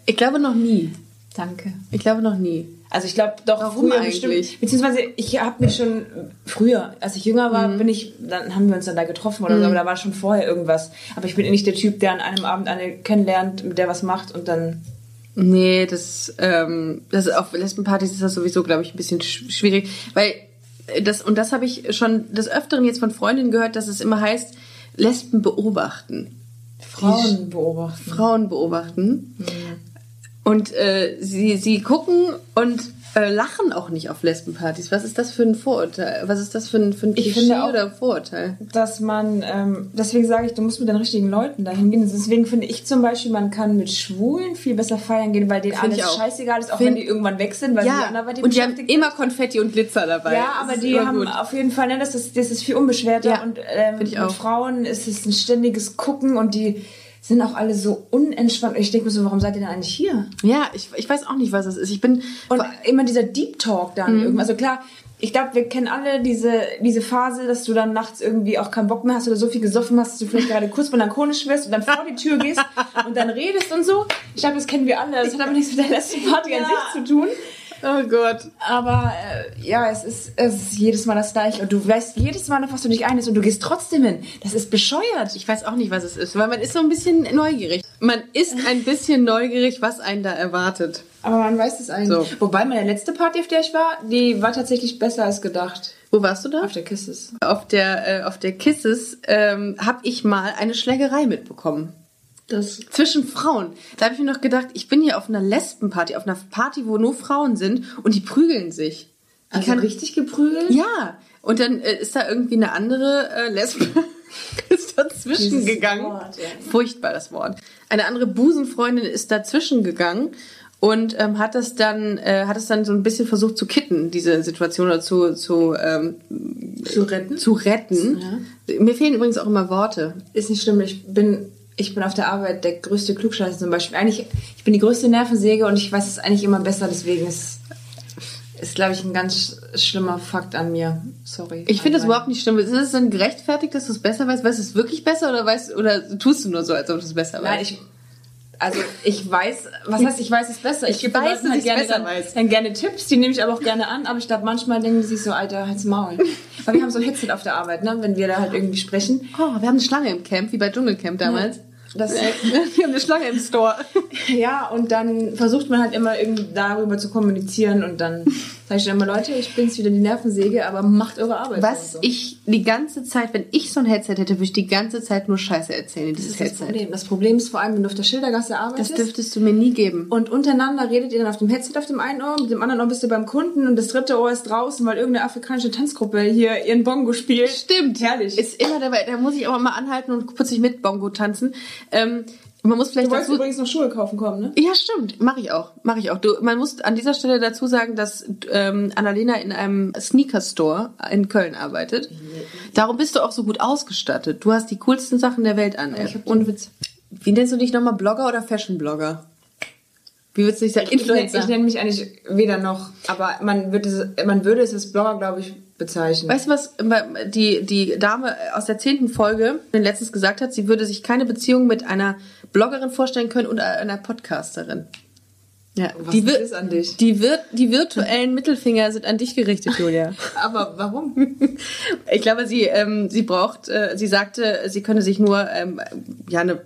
ich glaube noch nie. Danke. Ich glaube noch nie. Also ich glaube doch Warum früher eigentlich? bestimmt. Beziehungsweise ich habe mich schon früher, als ich jünger war, bin ich, dann haben wir uns dann da getroffen oder so, aber da war schon vorher irgendwas. Aber ich bin nicht der Typ, der an einem Abend eine kennenlernt, mit der was macht und dann. Nee, das, ähm, das auf Lesbenpartys ist das sowieso, glaube ich, ein bisschen sch- schwierig, weil das, und das habe ich schon des Öfteren jetzt von Freundinnen gehört, dass es immer heißt, Lesben beobachten. Frauen beobachten. Frauen beobachten. Und äh, sie, sie gucken und äh, lachen auch nicht auf Lesbenpartys. Was ist das für ein Vorurteil? Was ist das für ein, für ein Ich Klischee finde auch- oder Vorurteil? dass man, ähm, deswegen sage ich, du musst mit den richtigen Leuten dahin gehen. Deswegen finde ich zum Beispiel, man kann mit Schwulen viel besser feiern gehen, weil denen Find alles scheißegal ist, auch Find- wenn die irgendwann weg sind, weil sie Ja, anderweitig und die haben immer Konfetti und Glitzer dabei. Ja, aber die haben gut. auf jeden Fall, ne, das ist, das ist viel unbeschwerter Ja, und ähm, mit. Frauen ist es ein ständiges Gucken und die sind auch alle so unentspannt. Und ich denke mir so, warum seid ihr denn eigentlich hier? Ja, ich, ich weiß auch nicht, was es ist. Ich bin Und immer dieser Deep Talk dann Mhm. irgendwie. Also klar, ich glaube, wir kennen alle diese, diese Phase, dass du dann nachts irgendwie auch keinen Bock mehr hast oder so viel gesoffen hast, dass du vielleicht gerade kurz melancholisch wirst und dann vor die Tür gehst und dann redest und so. Ich glaube, das kennen wir alle. Das hat aber nichts mit der letzten Party an Ja. sich zu tun. Oh Gott. Aber äh, ja, es ist, es ist jedes Mal das gleiche. Und du weißt jedes Mal, auf was du dich einlässt und du gehst trotzdem hin. Das ist bescheuert. Ich weiß auch nicht, was es ist, weil man ist so ein bisschen neugierig. Man ist ein bisschen neugierig, was einen da erwartet. Aber man weiß es eigentlich. So. Wobei meine letzte Party, auf der ich war, die war tatsächlich besser als gedacht. Wo warst du da? Auf der Kisses. Auf der, äh, auf der Kisses ähm, habe ich mal eine Schlägerei mitbekommen. Das Zwischen Frauen. Da habe ich mir noch gedacht, ich bin hier auf einer Lesbenparty, auf einer Party, wo nur Frauen sind und die prügeln sich. Die also richtig geprügelt? Ja. Und dann äh, ist da irgendwie eine andere äh, Lesbe ist dazwischen Dieses gegangen. Wort, ja. Furchtbares Wort. Eine andere Busenfreundin ist dazwischen gegangen und ähm, hat das dann äh, hat es dann so ein bisschen versucht zu kitten diese Situation oder zu zu ähm, Zu retten? zu retten. Mir fehlen übrigens auch immer Worte. Ist nicht schlimm. Ich bin, ich bin auf der Arbeit der größte Klugscheißer zum Beispiel. Eigentlich, ich bin die größte Nervensäge und ich weiß es eigentlich immer besser. Deswegen ist, ist glaube ich, ein ganz schlimmer Fakt an mir. Sorry. Ich finde das überhaupt nicht schlimm. Ist es dann gerechtfertigt, dass du es besser weißt? Weißt du es wirklich besser oder weißt oder tust du nur so, als ob du es besser weißt? Nein, ich, also ich weiß, was heißt, ich weiß es besser. Ich, Ich weiß, dass ich's gerne, besser dann, weiß. dann gerne Tipps, die nehme ich aber auch gerne an. Aber ich glaube, manchmal denken die sich so, Alter, halt's Maul. Weil wir haben so ein Headset auf der Arbeit, ne, wenn wir da halt irgendwie sprechen. oh, wir haben eine Schlange im Camp, wie bei Dschungelcamp damals. Das wir haben eine Schlange im Store. Ja, und dann versucht man halt immer irgendwie darüber zu kommunizieren und dann sage ich dann immer, Leute, ich bin's wieder die Nervensäge, aber macht eure Arbeit. Was so. ich die ganze Zeit, wenn ich so ein Headset hätte, würde ich die ganze Zeit nur Scheiße erzählen in das dieses ist das Headset. Problem. Das Problem ist vor allem, wenn du auf der Schildergasse Das arbeitest. dürftest du mir nie geben. und untereinander redet ihr dann auf dem Headset auf dem einen Ohr, mit dem anderen Ohr bist du beim Kunden und das dritte Ohr ist draußen, weil irgendeine afrikanische Tanzgruppe hier ihren Bongo spielt. Stimmt. Herrlich. Ist immer dabei. Da muss ich auch mal anhalten und putzig mit Bongo tanzen. Ähm, man muss vielleicht Du wolltest dazu übrigens noch Schuhe kaufen kommen, ne? Ja, stimmt. Mache ich auch. Mache ich auch. Du, man muss an dieser Stelle dazu sagen, dass ähm, Annalena in einem Sneaker-Store in Köln arbeitet. Darum bist du auch so gut ausgestattet. Du hast die coolsten Sachen der Welt an. Ich hab Und Witz. Wie nennst du dich nochmal? Blogger oder Fashion-Blogger? Wie würdest du dich sagen? Ich, Influencer. ich nenne mich eigentlich weder noch, aber man, wird es, man würde es als Blogger, glaube ich, bezeichnen. Weißt du, was die, die Dame aus der zehnten Folge letztens gesagt hat? Sie würde sich keine Beziehung mit einer Bloggerin vorstellen können und einer Podcasterin. Ja, Was die, ist an dich? Die, wir, die virtuellen Mittelfinger sind an dich gerichtet, Julia. aber warum? Ich glaube, sie, ähm, sie braucht, äh, sie sagte, sie könne sich nur ähm, ja eine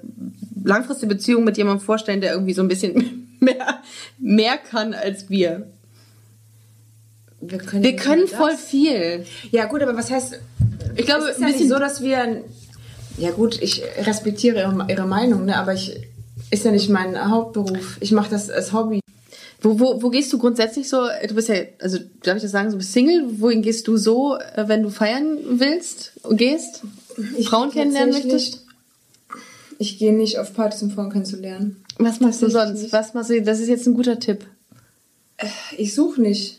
langfristige Beziehung mit jemandem vorstellen, der irgendwie so ein bisschen mehr, mehr kann als wir. Wir können, Wir nicht können voll viel. Ja gut, aber was heißt? Ich glaube, es ist ja nicht bisschen so, dass wir. Ja gut, ich respektiere ihre, ihre Meinung, ne? Aber ich ist ja nicht mein Hauptberuf. Ich mache das als Hobby. Wo, wo, wo gehst du grundsätzlich so? Du bist ja, also darf ich das sagen, so bist Single. Wohin gehst du so, äh, wenn du feiern willst und gehst? Frauen kennenlernen möchtest? Ich gehe nicht auf Partys, um Frauen kennenzulernen. Was machst du sonst? nicht. Was machst du? Das ist jetzt ein guter Tipp. Ich suche nicht.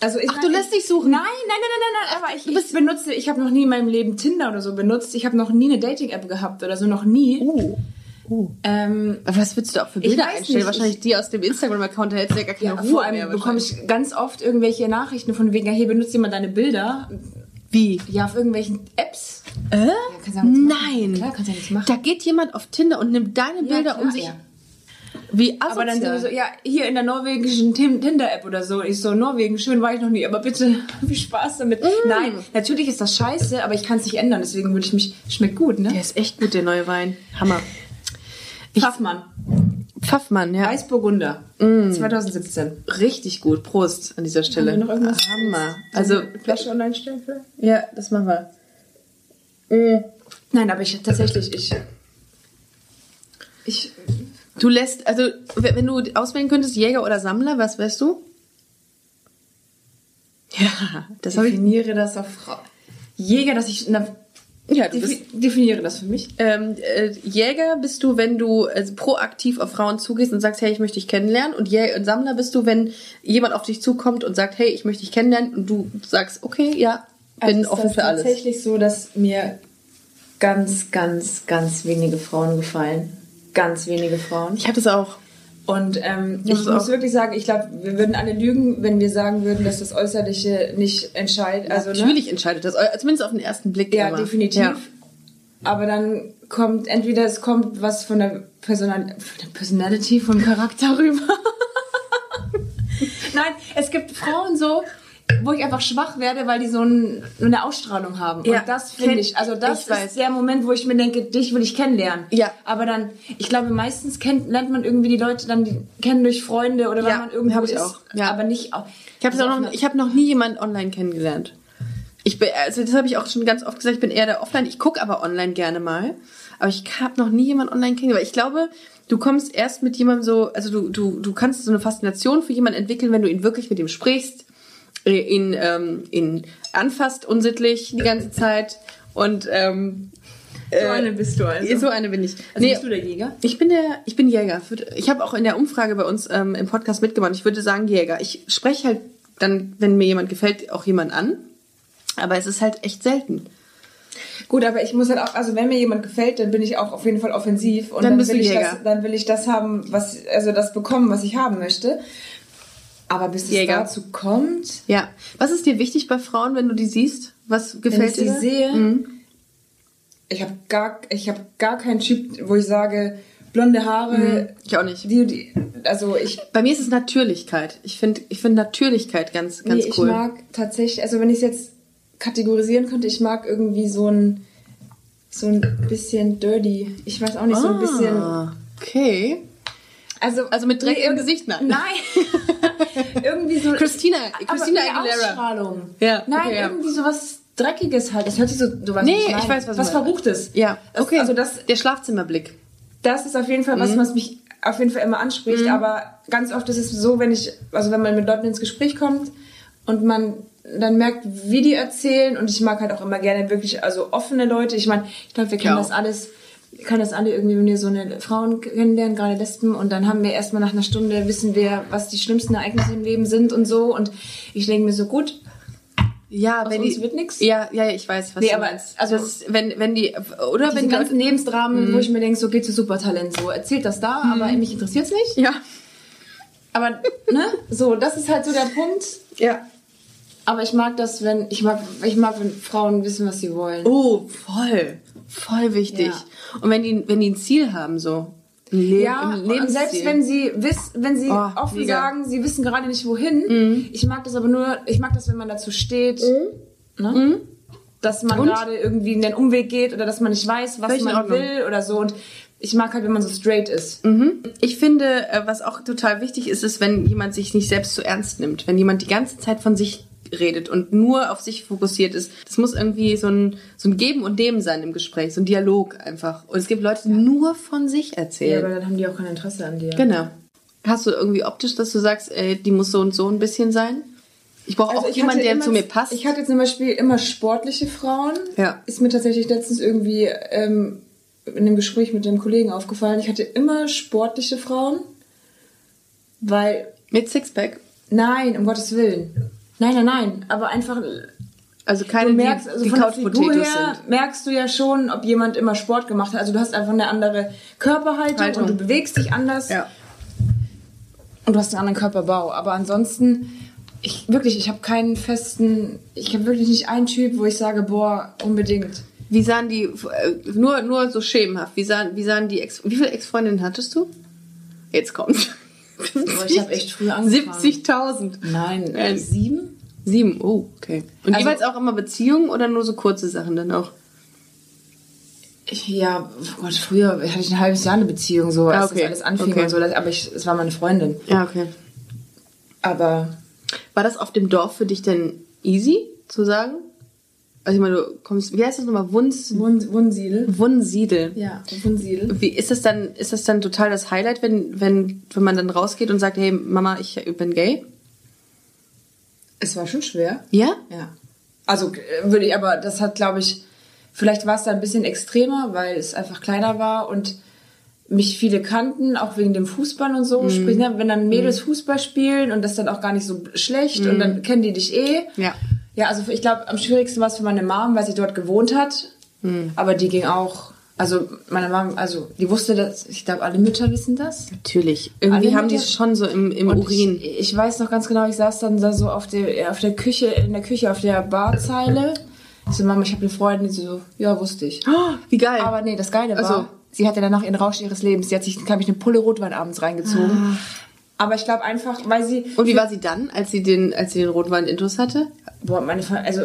Also ich Ach, du lässt dich suchen? Nein, nein, nein, nein, nein, nein. Aber ich, ich benutze, ich habe noch nie in meinem Leben Tinder oder so benutzt. Ich habe noch nie eine Dating-App gehabt oder so, noch nie. Oh. oh. Ähm, was würdest du auch für Bilder einstellen? nicht, Wahrscheinlich ich- die aus dem Instagram-Account, da hättest du ja gar keine ja, Ruhe vor allem mehr. bekomme ich ganz oft irgendwelche Nachrichten von wegen, ja, hier benutzt jemand deine Bilder. Wie? Ja, auf irgendwelchen Apps. Äh? Ja, kannst du ja. Nein. Klar, kannst du ja nichts machen. Da geht jemand auf Tinder und nimmt deine Ja, Bilder klar, um sich. ja. Wie asozial. Aber dann sowieso, ja, hier in der norwegischen Tinder-App oder so. Ich so, Norwegen, schön war ich noch nie, aber bitte, viel Spaß damit. Mm. Nein, natürlich ist das scheiße, aber ich kann es nicht ändern, deswegen würde ich mich, schmeckt gut, ne? Der ist echt gut, der neue Wein. Hammer. Ich- Pfaffmann. Pfaffmann, ja. Weißburgunder. 2017. Richtig gut. Prost an dieser Stelle. Haben wir noch irgendwas? Hammer. Also, Flasche online stellen vielleicht? ja, das machen wir. Nein, aber ich tatsächlich, ich. Ich Du lässt, also, wenn du auswählen könntest, Jäger oder Sammler, was wärst du? Ja, das habe ich. definiere das auf Frau. Jäger, dass ich. Na, Ja, du bist, definiere das für mich. ähm, äh, Jäger bist du, wenn du also, proaktiv auf Frauen zugehst und sagst, hey, ich möchte dich kennenlernen. Und Jä und Sammler bist du, wenn jemand auf dich zukommt und sagt, hey, ich möchte dich kennenlernen. Und du sagst, okay, ja, bin Also ist offen für alles. tatsächlich so, dass mir ganz, ganz, ganz wenige Frauen gefallen. Ganz wenige Frauen. Ich habe das auch. Und ähm, ich muss wirklich sagen, ich glaube, wir würden alle lügen, wenn wir sagen würden, dass das Äußerliche nicht entscheidet. Also, ne? Natürlich entscheidet das, äh, zumindest auf den ersten Blick. Ja, immer. definitiv. Ja. Aber dann kommt entweder es kommt was von der, Personal von der Personality, vom Charakter rüber. Nein, es gibt Frauen so, wo ich einfach schwach werde, weil die so ein, eine Ausstrahlung haben. Ja, Und das finde ich, also das ich weiß. ist der Moment, wo ich mir denke, dich will ich kennenlernen. Ja. Aber dann, ich glaube, meistens kennt, lernt man irgendwie die Leute dann die, kennen durch Freunde oder weil Ja, man irgendwo hab ich ist. auch. Ja. Aber nicht auch. Ich habe also noch, ich habe noch nie jemanden online kennengelernt. Ich bin, also das habe ich auch schon ganz oft gesagt. Ich bin eher der Offline. Ich gucke aber online gerne mal, aber ich habe noch nie jemanden online kennengelernt. Weil ich glaube, du kommst erst mit jemandem so, also du du du kannst so eine Faszination für jemanden entwickeln, wenn du ihn wirklich mit ihm sprichst, ihn ähm, ihn anfasst unsittlich die ganze Zeit und ähm, so eine bist du also. so eine bin ich. also bist du der Jäger? Ich bin der, ich bin Jäger. Ich habe auch in der Umfrage bei uns ähm, im Podcast mitgemacht. Ich würde sagen Jäger. Ich spreche halt dann, wenn mir jemand gefällt, auch jemand an. Aber es ist halt echt selten. Gut, aber ich muss halt auch, also wenn mir jemand gefällt, dann bin ich auch auf jeden Fall offensiv und Dann dann, bist will du ich das, dann will ich das haben, was, also das bekommen, was ich haben möchte. Aber bis es Jäger. dazu kommt, Ja. Was ist dir wichtig bei Frauen, wenn du die siehst? Was wenn gefällt ich sie dir? da? sehe, Mhm. ich habe gar, ich habe gar keinen Typ, wo ich sage, blonde Haare, Ich auch nicht. die, die, also ich, Bei mir ist es Natürlichkeit. Ich finde ich finde Natürlichkeit ganz, ganz nee, cool. ich mag tatsächlich, also wenn ich es jetzt kategorisieren könnte, ich mag irgendwie so ein, so ein bisschen dirty. Ich weiß auch nicht, so ein bisschen, Ah, okay. Also, Also mit Dreck nee, im Gesicht, nein. Nein. irgendwie so. Christina, Christina aber Aguilera. Ausstrahlung. Ja, Nein, okay, ja. irgendwie so was Dreckiges halt. Das hört sich so. Du weißt, Nee, was ich weiß, was Was. Verruchtes. Ja, Das- okay. Also das, der Schlafzimmerblick. das ist auf jeden Fall was, was mich auf jeden Fall immer anspricht. Mhm. Aber ganz oft ist es so, wenn ich, also wenn man mit Leuten ins Gespräch kommt und man dann merkt, wie die erzählen und ich mag halt auch immer gerne wirklich, also offene Leute. Ich meine, ich glaube, wir kennen Ja. das alles. Können das alle irgendwie, wenn wir so eine Frauen kennenlernen, gerade Lesben, und dann haben wir erstmal nach einer Stunde, wissen wir, was die schlimmsten Ereignisse im Leben sind und so. Und ich denke mir so, gut, Ja, Aus wenn uns die, wird nix? Ja, ja, ich weiß, was Nee, aber meinst. also- das wenn, wenn die, oder wenn die ganzen Lebensdramen, wo ich mir denke, so geht zu Supertalent, so erzählt das da, aber mich interessiert's nicht. ja, Aber, ne, so, das ist halt so der Punkt. ja. Aber ich mag das, wenn, ich mag, ich mag, wenn Frauen wissen, was sie wollen. Oh, voll, voll wichtig. Ja. Und wenn die, wenn die ein Ziel haben, so, ein Le Ja, und Lebensziel. selbst wenn sie wiss, wenn sie Oh, offen mega. sagen, sie wissen gerade nicht wohin. Ich mag das aber nur, ich mag das, wenn man dazu steht, ne? dass man gerade irgendwie in den Umweg geht oder dass man nicht weiß, was in man Ordnung. will oder so. Und ich mag halt, wenn man so straight ist. Ich finde, äh, was auch total wichtig ist, ist, wenn jemand sich nicht selbst so ernst nimmt. Wenn jemand die ganze Zeit von sich redet und nur auf sich fokussiert ist. Das muss irgendwie so ein, so ein Geben und Nehmen sein im Gespräch, so ein Dialog einfach. Und es gibt Leute, die nur von sich Ja, erzählen. aber dann haben die auch kein Interesse an dir. Genau. Hast du irgendwie optisch, dass du sagst, ey, die muss so und so ein bisschen sein? Ich brauche Also auch ich jemanden, der immer- zu mir passt. Ich hatte zum Beispiel immer sportliche Frauen. Ja. Ist mir tatsächlich letztens irgendwie ähm, in einem Gespräch mit einem Kollegen aufgefallen. Ich hatte immer sportliche Frauen, weil Mit Sixpack. nein, um Gottes Willen, nein, nein, nein, aber einfach Also keine, du merkst, also die von der Figur her sind. merkst du ja schon, ob jemand immer Sport gemacht hat. Also du hast einfach eine andere Körperhaltung Haltung. und du bewegst dich anders. Ja. Und du hast einen anderen Körperbau. Aber ansonsten, ich wirklich, ich habe keinen festen, ich habe wirklich nicht einen Typ, wo ich sage, boah, unbedingt. Wie sahen die, äh, nur, nur so schemenhaft, wie sahen, wie sahen die Ex, wie viele Ex-Freundinnen hattest du? Jetzt kommt's. Boah, ich habe echt früh angefangen. 70.000. Nein, Äh, sieben? Sieben, oh, okay. Und Also- jeweils auch immer Beziehungen oder nur so kurze Sachen dann auch? Ja, oh Gott, früher hatte ich ein halbes Jahr eine Beziehung, so, als Ah, okay. das alles anfing Okay. und so, aber ich, es war meine Freundin. Ja, okay. Aber War das auf dem Dorf für dich denn easy zu sagen? Also ich meine, du kommst, wie heißt das nochmal? Wuns, Wun Wunsiedel? Wunsiedel. Ja, Wunsiedel. Wie ist das dann, ist das dann total das Highlight, wenn, wenn, wenn man dann rausgeht und sagt, hey Mama, ich bin gay? Es war schon schwer. Ja? Ja. Also äh, würde ich, aber das hat, glaube ich, vielleicht war es da ein bisschen extremer, weil es einfach kleiner war und mich viele kannten, auch wegen dem Fußball und so. Sprich, ne, wenn dann Mädels Fußball spielen und das dann auch gar nicht so schlecht und dann kennen die dich eh. Ja. Ja, also ich glaube, am schwierigsten war es für meine Mom, weil sie dort gewohnt hat. Aber die ging auch, also meine Mom, also die wusste das, ich glaube, alle Mütter wissen das. Natürlich. Irgendwie Alle haben die Mütter- es schon so im, im Und Urin. Ich, ich weiß noch ganz genau, ich saß dann da so auf der, auf der Küche, in der Küche, auf der Barzeile. Ich so, Mama, ich habe eine Freundin, die so, ja, wusste ich. Oh, wie geil. Aber nee, das Geile war, Also- sie hatte danach ihren Rausch ihres Lebens. Sie hat sich, glaube ich, eine Pulle Rotwein abends reingezogen. Aber ich glaube einfach, weil sie, und wie war sie dann, als sie den, als sie den Rotwein intus hatte? Boah, meine, Fa- also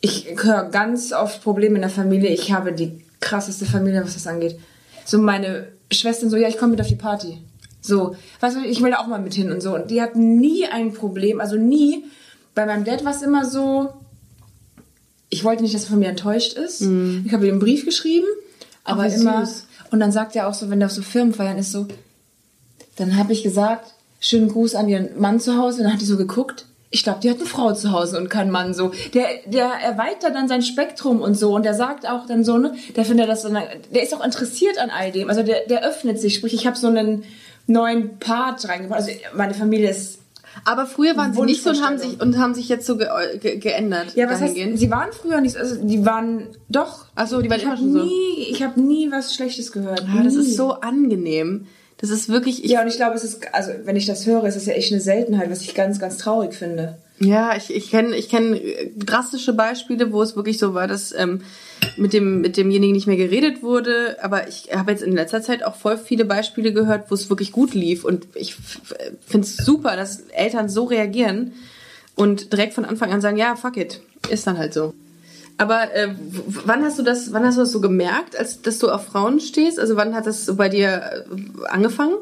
ich höre ganz oft Probleme in der Familie. Ich habe die krasseste Familie, was das angeht. So meine Schwestern so, ja, ich komme mit auf die Party. So, weißt du, ich will da auch mal mit hin und so. Und die hatten nie ein Problem, also nie. Bei meinem Dad war es immer so, ich wollte nicht, dass er von mir enttäuscht ist. Ich habe ihm einen Brief geschrieben, aber wie immer. süß. Und dann sagt er auch so, wenn er auf so Firmenfeiern ist, so, dann habe ich gesagt, schönen Gruß an ihren Mann zu Hause. Und dann hat die so geguckt. Ich glaube, die hat eine Frau zu Hause und keinen Mann so. Der, der erweitert dann sein Spektrum und so. Und der sagt auch dann so, ne, der findet das so, eine- der ist auch interessiert an all dem. Also der, der öffnet sich. Sprich, ich habe so einen neuen Part reingebracht. Also meine Familie ist Aber früher waren sie nicht so und haben sich, und haben sich jetzt so ge ge geändert. Ja, was heißt, sie waren früher nicht, also die waren doch. Ach so, die waren ich immer schon so. nie, Ich habe nie was Schlechtes gehört. Ah, das Nie. ist so angenehm. Das ist wirklich, ich, Ja, und ich glaube, es ist, also wenn ich das höre, ist es ja echt eine Seltenheit, was ich ganz, ganz traurig finde. Ja, ich, ich kenne ich kenn äh, drastische Beispiele, wo es wirklich so war, dass ähm, mit, dem, mit demjenigen nicht mehr geredet wurde. Aber ich habe jetzt in letzter Zeit auch voll viele Beispiele gehört, wo es wirklich gut lief. Und ich finde es super, dass Eltern so reagieren und direkt von Anfang an sagen, ja, fuck it, ist dann halt so. Aber äh, wann hast du das, wann hast du das so gemerkt, als dass du auf Frauen stehst? Also wann hat das so bei dir äh, angefangen?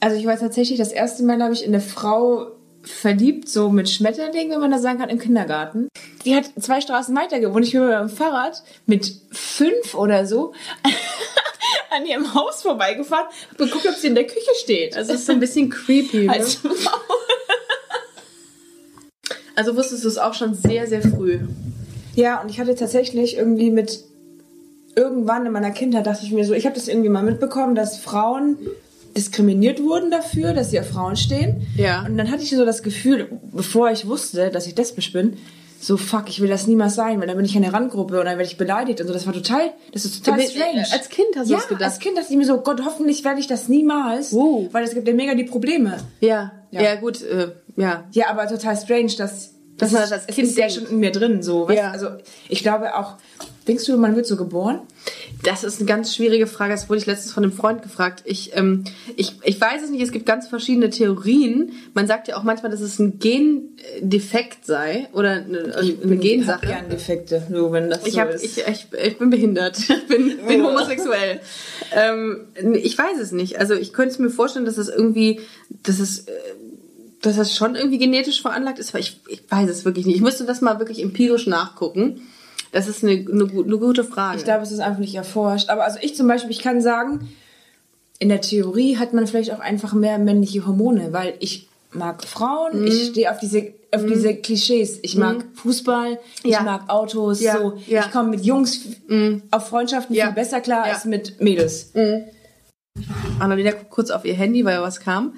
Also ich war tatsächlich das erste Mal, glaube ich, in eine Frau verliebt, so mit Schmetterling, wenn man das sagen kann, im Kindergarten. Die hat zwei Straßen weiter gewohnt. Ich bin mit dem Fahrrad mit fünf oder so an ihrem Haus vorbeigefahren, hab geguckt, ob sie in der Küche steht. Das ist so ein bisschen creepy. Ne? als Frau. Also wusstest du es auch schon sehr, sehr früh. Ja, und ich hatte tatsächlich irgendwie mit irgendwann in meiner Kindheit dachte ich mir so, ich habe das irgendwie mal mitbekommen, dass Frauen diskriminiert wurden dafür, dass sie auf Frauen stehen. Ja. Und dann hatte ich so das Gefühl, bevor ich wusste, dass ich lesbisch bin, so fuck, ich will das niemals sein, weil dann bin ich in der Randgruppe und dann werde ich beleidigt und so. Das war total, das ist total Mit- strange. äh, als Kind hast du ja, das gedacht? als Kind dachte ich mir so, Gott, hoffentlich werde ich das niemals, Wow. weil es gibt ja mega die Probleme. Ja, ja, Ja. gut, äh, ja. Ja, aber total strange, dass Ist- das als es Kind ist ja schon in mir drin, so. Ja. Also ich glaube auch. Denkst du, man wird so geboren? Das ist eine ganz schwierige Frage. Das wurde ich letztens von einem Freund gefragt. Ich, ähm, ich, ich weiß es nicht. Es gibt ganz verschiedene Theorien. Man sagt ja auch manchmal, dass es ein Gendefekt sei oder eine, eine Gensache. Ich hab gern Defekte, nur wenn das Ich, so hab, ist. ich, ich, ich bin behindert. Ich bin, bin homosexuell. Ähm, ich weiß es nicht. Also ich könnte es mir vorstellen, dass es irgendwie, dass es, äh, dass das schon irgendwie genetisch veranlagt ist, aber ich, ich weiß es wirklich nicht. Ich müsste das mal wirklich empirisch nachgucken. Das ist eine, eine, eine gute Frage. Ich glaube, es ist einfach nicht erforscht. Aber also ich zum Beispiel, ich kann sagen, in der Theorie hat man vielleicht auch einfach mehr männliche Hormone, weil ich mag Frauen, Mhm. ich stehe auf diese auf diese Klischees. Ich mag Fußball, ich Ja. mag Autos, Ja, so. ja. Ich komme mit Jungs auf Freundschaften viel besser klar als mit Mädels. Annalena guckt kurz auf ihr Handy, weil was kam.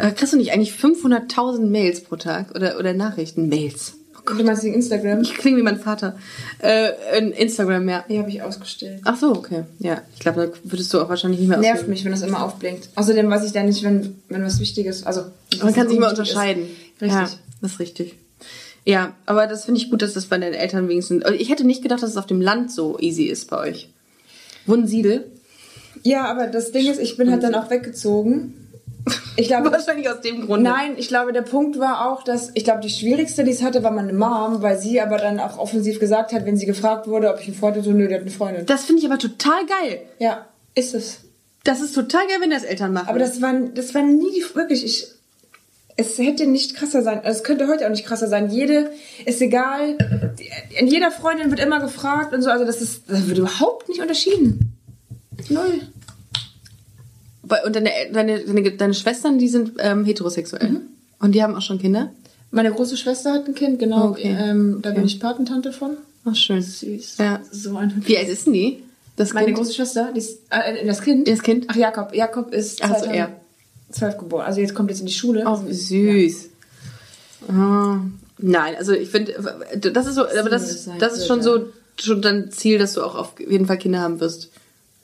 Äh, kriegst du nicht eigentlich 500.000 Mails pro Tag oder, oder Nachrichten? Mails. Und du meinst wegen Instagram? Ich klinge wie mein Vater. Äh, in Instagram, ja. Die habe ich ausgestellt. Ach so, okay. Ja, ich glaube, da würdest du auch wahrscheinlich nicht mehr Nervt mich, wenn das immer aufblinkt. Außerdem weiß ich dann nicht, wenn, wenn was Wichtiges, also Man kann sich immer unwichtig ist. unterscheiden. Richtig. Ja, das ist richtig. Ja, aber das finde ich gut, dass das bei deinen Eltern wenigstens. also Ich hätte nicht gedacht, dass es auf dem Land so easy ist bei euch. Wunsiedel? Ja, aber das Ding ist, ich bin halt dann auch weggezogen Ich glaube, Wahrscheinlich aus dem Grund. Nein, ich glaube, der Punkt war auch, dass ich glaube, die schwierigste, die es hatte, war meine Mom, weil sie aber dann auch offensiv gesagt hat, wenn sie gefragt wurde, ob ich einen Freund hatte, so, nö, der hat eine Freundin. Das finde ich aber total geil. ja, ist es. Das ist total geil, wenn das Eltern machen. Aber das war, das war nie die, wirklich, ich, es hätte nicht krasser sein, es könnte heute auch nicht krasser sein. Jede, ist egal, in jeder Freundin wird immer gefragt und so, also das ist, das wird überhaupt nicht unterschieden. Null. Und deine, deine, deine, deine Schwestern, die sind ähm, heterosexuell. Mhm. Und die haben auch schon Kinder? Meine große Schwester hat ein Kind, genau, Okay. ähm, da bin Ja. ich Patentante von. Ach, schön. Süß. Ja. So ein Wie alt ist denn die? Das Meine Kind? große Schwester, die ist, äh, das Kind? Das Kind? Ach, Jakob. Jakob ist Ach so, er. 2012 geboren. Also jetzt kommt jetzt in die Schule. Oh, süß. Ah, nein, also ich finde, das ist so, aber das, das ist schon so schon dein Ziel, dass du auch auf jeden Fall Kinder haben wirst.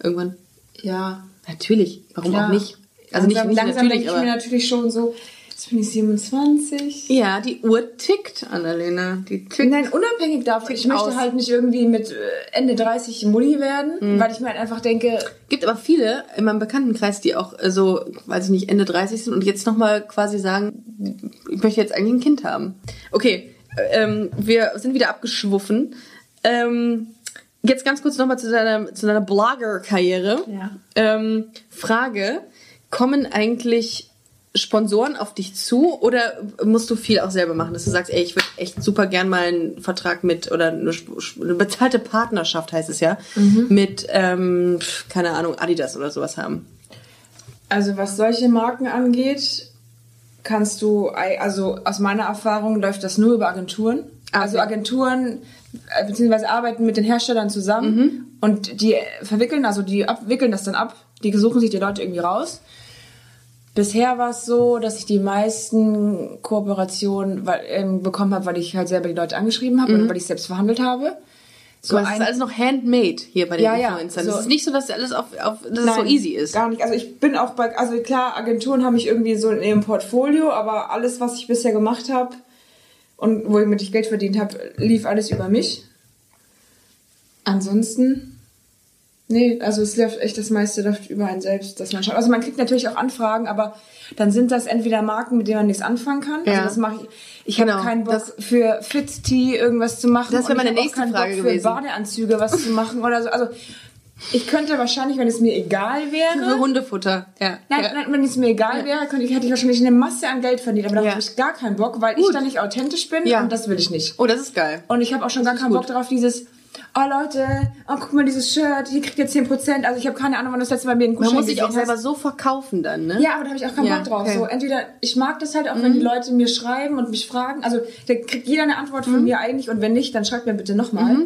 Irgendwann. Ja. Natürlich. Warum klar. auch nicht? Also nicht, langsam, nicht langsam natürlich, denke ich mir natürlich schon so, jetzt bin ich 27. Ja, die Uhr tickt, Annalena. Die tickt. Nein, unabhängig davon. Ich möchte aus. halt nicht irgendwie mit äh, Ende 30 Mutti werden, Mhm. weil ich mir halt einfach denke, gibt aber viele in meinem Bekanntenkreis, die auch äh, so, weiß ich nicht, Ende 30 sind und jetzt nochmal quasi sagen, ich möchte jetzt eigentlich ein Kind haben. Okay, äh, ähm, wir sind wieder abgeschwuffen. Ähm, jetzt ganz kurz nochmal zu deiner, zu deiner Blogger-Karriere. Ja. Ähm, Frage, kommen eigentlich Sponsoren auf dich zu oder musst du viel auch selber machen, dass du sagst, ey, ich würde echt super gern mal einen Vertrag mit oder eine, eine bezahlte Partnerschaft heißt es ja, mit, ähm, keine Ahnung, Adidas oder sowas haben. also was solche Marken angeht, kannst du, also aus meiner Erfahrung läuft das nur über Agenturen. Also. Agenturen äh, beziehungsweise arbeiten mit den Herstellern zusammen und die verwickeln, also die abwickeln das dann ab, die suchen sich die Leute irgendwie raus. Bisher war es so, dass ich die meisten Kooperationen weil, ähm, bekommen habe, weil ich halt selber die Leute angeschrieben habe oder weil ich selbst verhandelt habe. So, das ist alles noch handmade hier bei den Ja, ja, Influencern. so- Das ist nicht so, dass alles auf, auf dass es so Nein, easy ist. Gar nicht. Also ich bin auch bei, also klar, Agenturen haben mich irgendwie so in ihrem Portfolio, aber alles, was ich bisher gemacht habe und womit ich Geld verdient habe, lief alles über mich. Ansonsten, nee, also es läuft echt das meiste läuft über einen selbst, dass man schaut. Also man kriegt natürlich auch Anfragen, aber dann sind das entweder Marken, mit denen man nichts anfangen kann. Ja. Also das mache ich. Ich Genau, habe keinen Bock das- für Fit Tea irgendwas zu machen. Das wäre meine ich hab auch nächste keinen Frage Bock gewesen. Für Badeanzüge was zu machen oder so. Also ich könnte wahrscheinlich, wenn es mir egal wäre, Für Hundefutter. Ja. Nein, ja. nein, wenn es mir egal wäre, könnte ich, hätte ich wahrscheinlich eine Masse an Geld verdient. Aber da Ja. habe ich gar keinen Bock, weil ich Gut. da nicht authentisch bin Ja. und das will ich nicht. Oh, das ist geil. Und ich habe auch schon gar ist keinen gut. Bock darauf, dieses, oh Leute, oh guck mal dieses Shirt, hier kriegt ihr 10%. Also ich habe keine Ahnung, wann das letzte Mal mir Man Gutschein muss sich auch selber so verkaufen dann, ne? Ja, aber da habe ich auch keinen Ja, Bock drauf. okay. Mhm. So, entweder ich mag das halt auch, wenn die Leute mir schreiben und mich fragen. Also da kriegt jeder eine Antwort Mhm. von mir eigentlich und wenn nicht, dann schreibt mir bitte nochmal.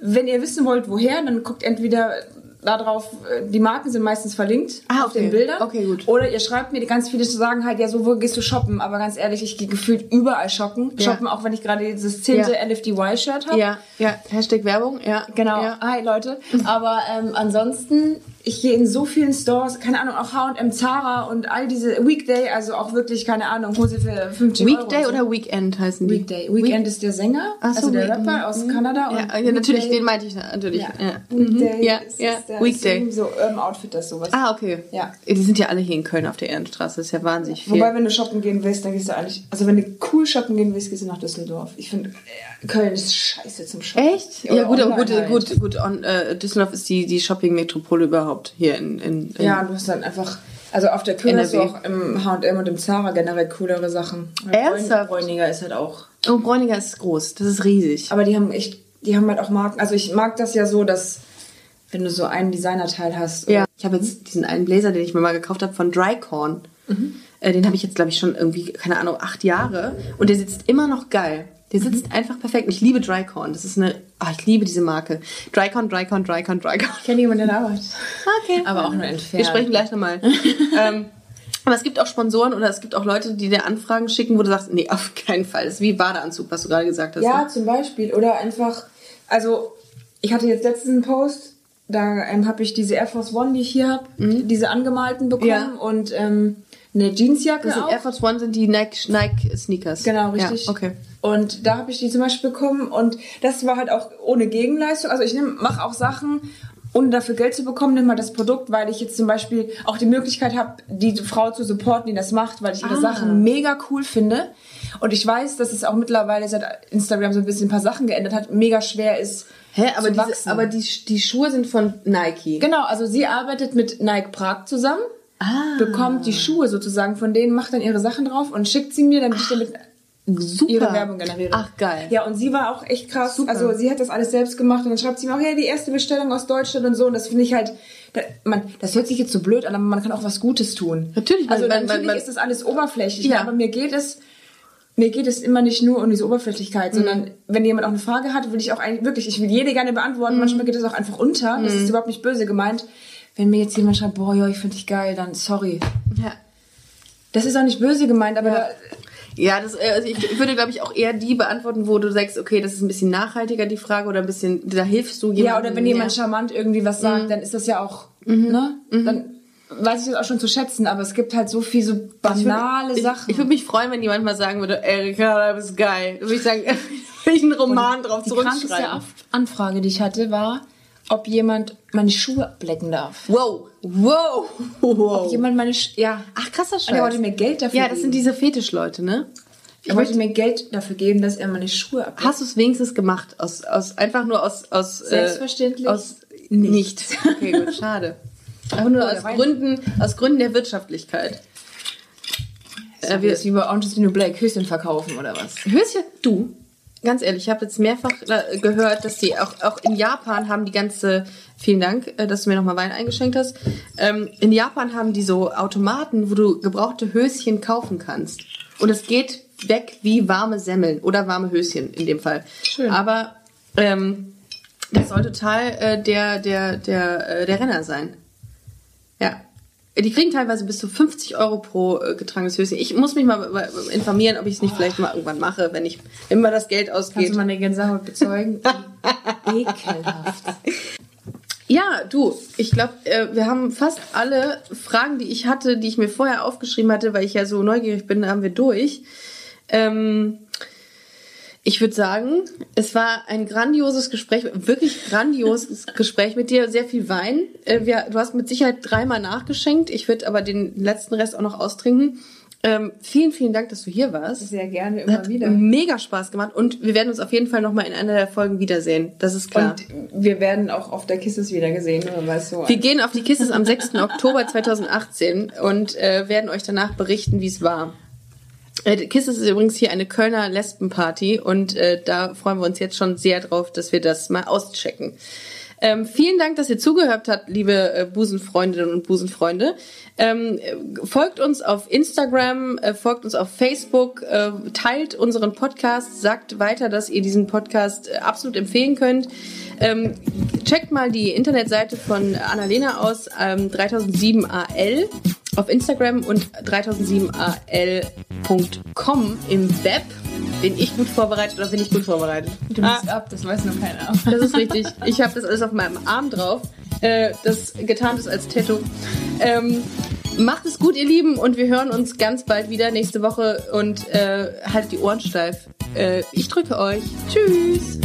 Wenn ihr wissen wollt, woher, dann guckt entweder da drauf, äh, die Marken sind meistens verlinkt Ah, auf okay. den Bildern. Okay, gut. Oder ihr schreibt mir, ganz viele sagen halt, ja, so, wo gehst du shoppen? Aber ganz ehrlich, ich gehe gefühlt überall shoppen. Ja. Shoppen, auch wenn ich gerade dieses zehnte Ja. LFDY-Shirt habe. Ja, ja. Hashtag Werbung, ja. Genau, Ja. hi Leute. Aber ähm, ansonsten, ich gehe in so vielen Stores, keine Ahnung, auch H&M, Zara und all diese Weekday, also auch wirklich, keine Ahnung, Hose für 50 Weekday Euro. so. oder Weekend heißen die? Weekday. Weekend ist der Sänger, Ach so, also der Rapper aus Kanada. Ja, ja natürlich, Weekday- den meinte ich natürlich. Ja, Ja. Weekday Mhm. ja, ist, ja. ist der Weekday. So Urban Outfit, das sowas. Ah, okay. Ja. Die sind ja alle hier in Köln auf der Ehrenstraße. Das ist ja wahnsinnig viel. Wobei, wenn du shoppen gehen willst, dann gehst du eigentlich, also wenn du cool shoppen gehen willst, gehst du nach Düsseldorf. Ich finde, äh, Köln ist scheiße zum Shoppen. Echt? Ja, Oder gut, aber gut, halt. gut, gut. On, äh, Düsseldorf ist die, die Shopping-Metropole überhaupt hier in, in, in Ja, du hast dann einfach, also auf der Köln hast du auch im H&M und im Zara generell coolere Sachen. Ernsthaft? Bräuniger ist halt auch. Oh, Bräuniger ist groß. Das ist riesig. Aber die haben echt, die haben halt auch Marken. Also ich mag das ja so, dass wenn du so einen Designerteil hast. Ja. Ich habe jetzt diesen einen Blazer, den ich mir mal gekauft habe von Drycorn. Äh, den habe ich jetzt, glaube ich, schon irgendwie, keine Ahnung, acht Jahre. Und der sitzt immer noch geil. Der sitzt einfach perfekt. Und ich liebe Drycorn. Das ist eine, ah, ich liebe diese Marke. Drycorn, Drycorn, Drycorn, Drycorn. Ich kenne jemanden, der arbeitet. Okay. Aber auch nur entfernt. Wir sprechen gleich nochmal. ähm, aber es gibt auch Sponsoren oder es gibt auch Leute, die dir Anfragen schicken, wo du sagst, nee, auf keinen Fall. Das ist wie Badeanzug, was du gerade gesagt hast. Ja, ne? zum Beispiel. Oder einfach, also ich hatte jetzt letztens einen Post, da ähm, habe ich diese Air Force One, die ich hier habe, diese angemalten bekommen Ja. und ähm, eine Jeansjacke Das sind auch. Air Force One sind die Nike, Nike Sneakers. Genau, richtig. Ja, okay. Und da habe ich die zum Beispiel bekommen und das war halt auch ohne Gegenleistung. Also ich mache auch Sachen ohne dafür Geld zu bekommen, nimm mal das Produkt, weil ich jetzt zum Beispiel auch die Möglichkeit habe, die Frau zu supporten, die das macht, weil ich ihre Ah. Sachen mega cool finde. Und ich weiß, dass es auch mittlerweile seit Instagram so ein bisschen ein paar Sachen geändert hat, mega schwer ist. Hä, aber, zu diese, aber die, die Schuhe sind von Nike. Genau, also sie arbeitet mit Nike Prag zusammen, Ah. bekommt die Schuhe sozusagen von denen, macht dann ihre Sachen drauf und schickt sie mir, damit ich damit Super. ihre Werbung generiere. Ach, geil. Ja, und sie war auch echt krass. Super. Also sie hat das alles selbst gemacht und dann schreibt sie mir auch, hey, die erste Bestellung aus Deutschland und so. Und das finde ich halt, da, man, das hört sich jetzt so blöd an, aber man kann auch was Gutes tun. Natürlich, Also man- natürlich man- ist das alles oberflächlich, Ja. aber mir geht es, mir geht es immer nicht nur um diese Oberflächlichkeit, Mhm. sondern wenn jemand auch eine Frage hat, will ich auch eigentlich wirklich, ich will jede gerne beantworten. Mhm. Manchmal geht das auch einfach unter. Das ist überhaupt nicht böse gemeint. Wenn mir jetzt jemand schreibt, boah, ja, ich finde dich geil, dann sorry. Ja. Das ist auch nicht böse gemeint, aber da, Ja, das, äh, also ich, würde, glaube ich, auch eher die beantworten, wo du sagst, okay, das ist ein bisschen nachhaltiger, die Frage, oder ein bisschen, da hilfst du jemandem. Ja, oder wenn jemand charmant irgendwie was sagt, Mhm. dann ist das ja auch, ne? Dann weiß ich das auch schon zu schätzen, aber es gibt halt so viel so banale ich, Sachen. Ich, ich würde mich freuen, wenn jemand mal sagen würde, Erika, du bist geil. Würde ich sagen, will ich einen Roman drauf die krankeste zurückschreiben. Af- Anfrage, die ich hatte, war, ob jemand meine Schuhe ablecken darf. Wow, wow, wow. Ob jemand meine Sch ja. Ach, krasser Und er wollte Scheiß. mir Geld dafür Ja, das sind diese Fetischleute, ne? er wollte mir Geld dafür geben, dass er meine Schuhe ableckt. Hast du es wenigstens gemacht? Aus, aus, einfach nur aus, aus, Selbstverständlich Äh, aus nicht. Okay, gut, schade. Einfach nur Oh, aus. Gründen, aus Gründen der Wirtschaftlichkeit. Äh, wir- wie bei Orange is the New Black, Höschen verkaufen oder was? Höschen, du, ganz ehrlich, ich habe jetzt mehrfach äh, gehört, dass die auch, auch in Japan haben die ganze, vielen Dank, äh, dass du mir nochmal Wein eingeschenkt hast. Ähm, in Japan haben die so Automaten, wo du gebrauchte Höschen kaufen kannst. Und es geht weg wie warme Semmeln oder warme Höschen in dem Fall. Schön. Aber ähm, das soll total äh, der, der, der, äh, der Renner sein. Ja. Die kriegen teilweise bis zu 50 Euro pro äh, getragenes Höschen. Ich muss mich mal äh, informieren, ob ich es nicht vielleicht mal irgendwann mache, wenn ich immer das Geld Kannst ausgeht. du meine Gänsehaut bezeugen? Ekelhaft. Ja, du, ich glaube, äh, wir haben fast alle Fragen, die ich hatte, die ich mir vorher aufgeschrieben hatte, weil ich ja so neugierig bin, haben wir durch. Ähm, ich würde sagen, es war ein grandioses Gespräch, wirklich grandioses Gespräch mit dir, sehr viel Wein. Äh, wir, du hast mit Sicherheit dreimal nachgeschenkt. Ich würde aber den letzten Rest auch noch austrinken. Ähm, vielen, vielen Dank, dass du hier warst. Sehr gerne, immer Hat wieder. mega Spaß gemacht und wir werden uns auf jeden Fall nochmal in einer der Folgen wiedersehen. Das ist klar. Und wir werden auch auf der Kisses wieder gesehen, nur weil es so Wir gehen auf die Kisses am 6. Oktober 2018 und äh, werden euch danach berichten, wie es war. Äh, Kisses ist übrigens hier eine Kölner Lesbenparty und äh, da freuen wir uns jetzt schon sehr drauf, dass wir das mal auschecken. Ähm, vielen Dank, dass ihr zugehört habt, liebe äh, Busenfreundinnen und Busenfreunde. Ähm, äh, folgt uns auf Instagram, äh, folgt uns auf Facebook, äh, teilt unseren Podcast, sagt weiter, dass ihr diesen Podcast äh, absolut empfehlen könnt. Ähm, checkt mal die Internetseite von Annalena aus, ähm, 3007AL auf Instagram und 3007AL.com im Web. Bin ich gut vorbereitet oder bin ich gut vorbereitet? Du bist ab, das weiß noch keiner. Das ist richtig. Ich habe das alles auf meinem Arm drauf, äh, das getarnt ist als Tattoo. Ähm, macht es gut, ihr Lieben, und wir hören uns ganz bald wieder nächste Woche und äh, haltet die Ohren steif. Äh, ich drücke euch. Tschüss.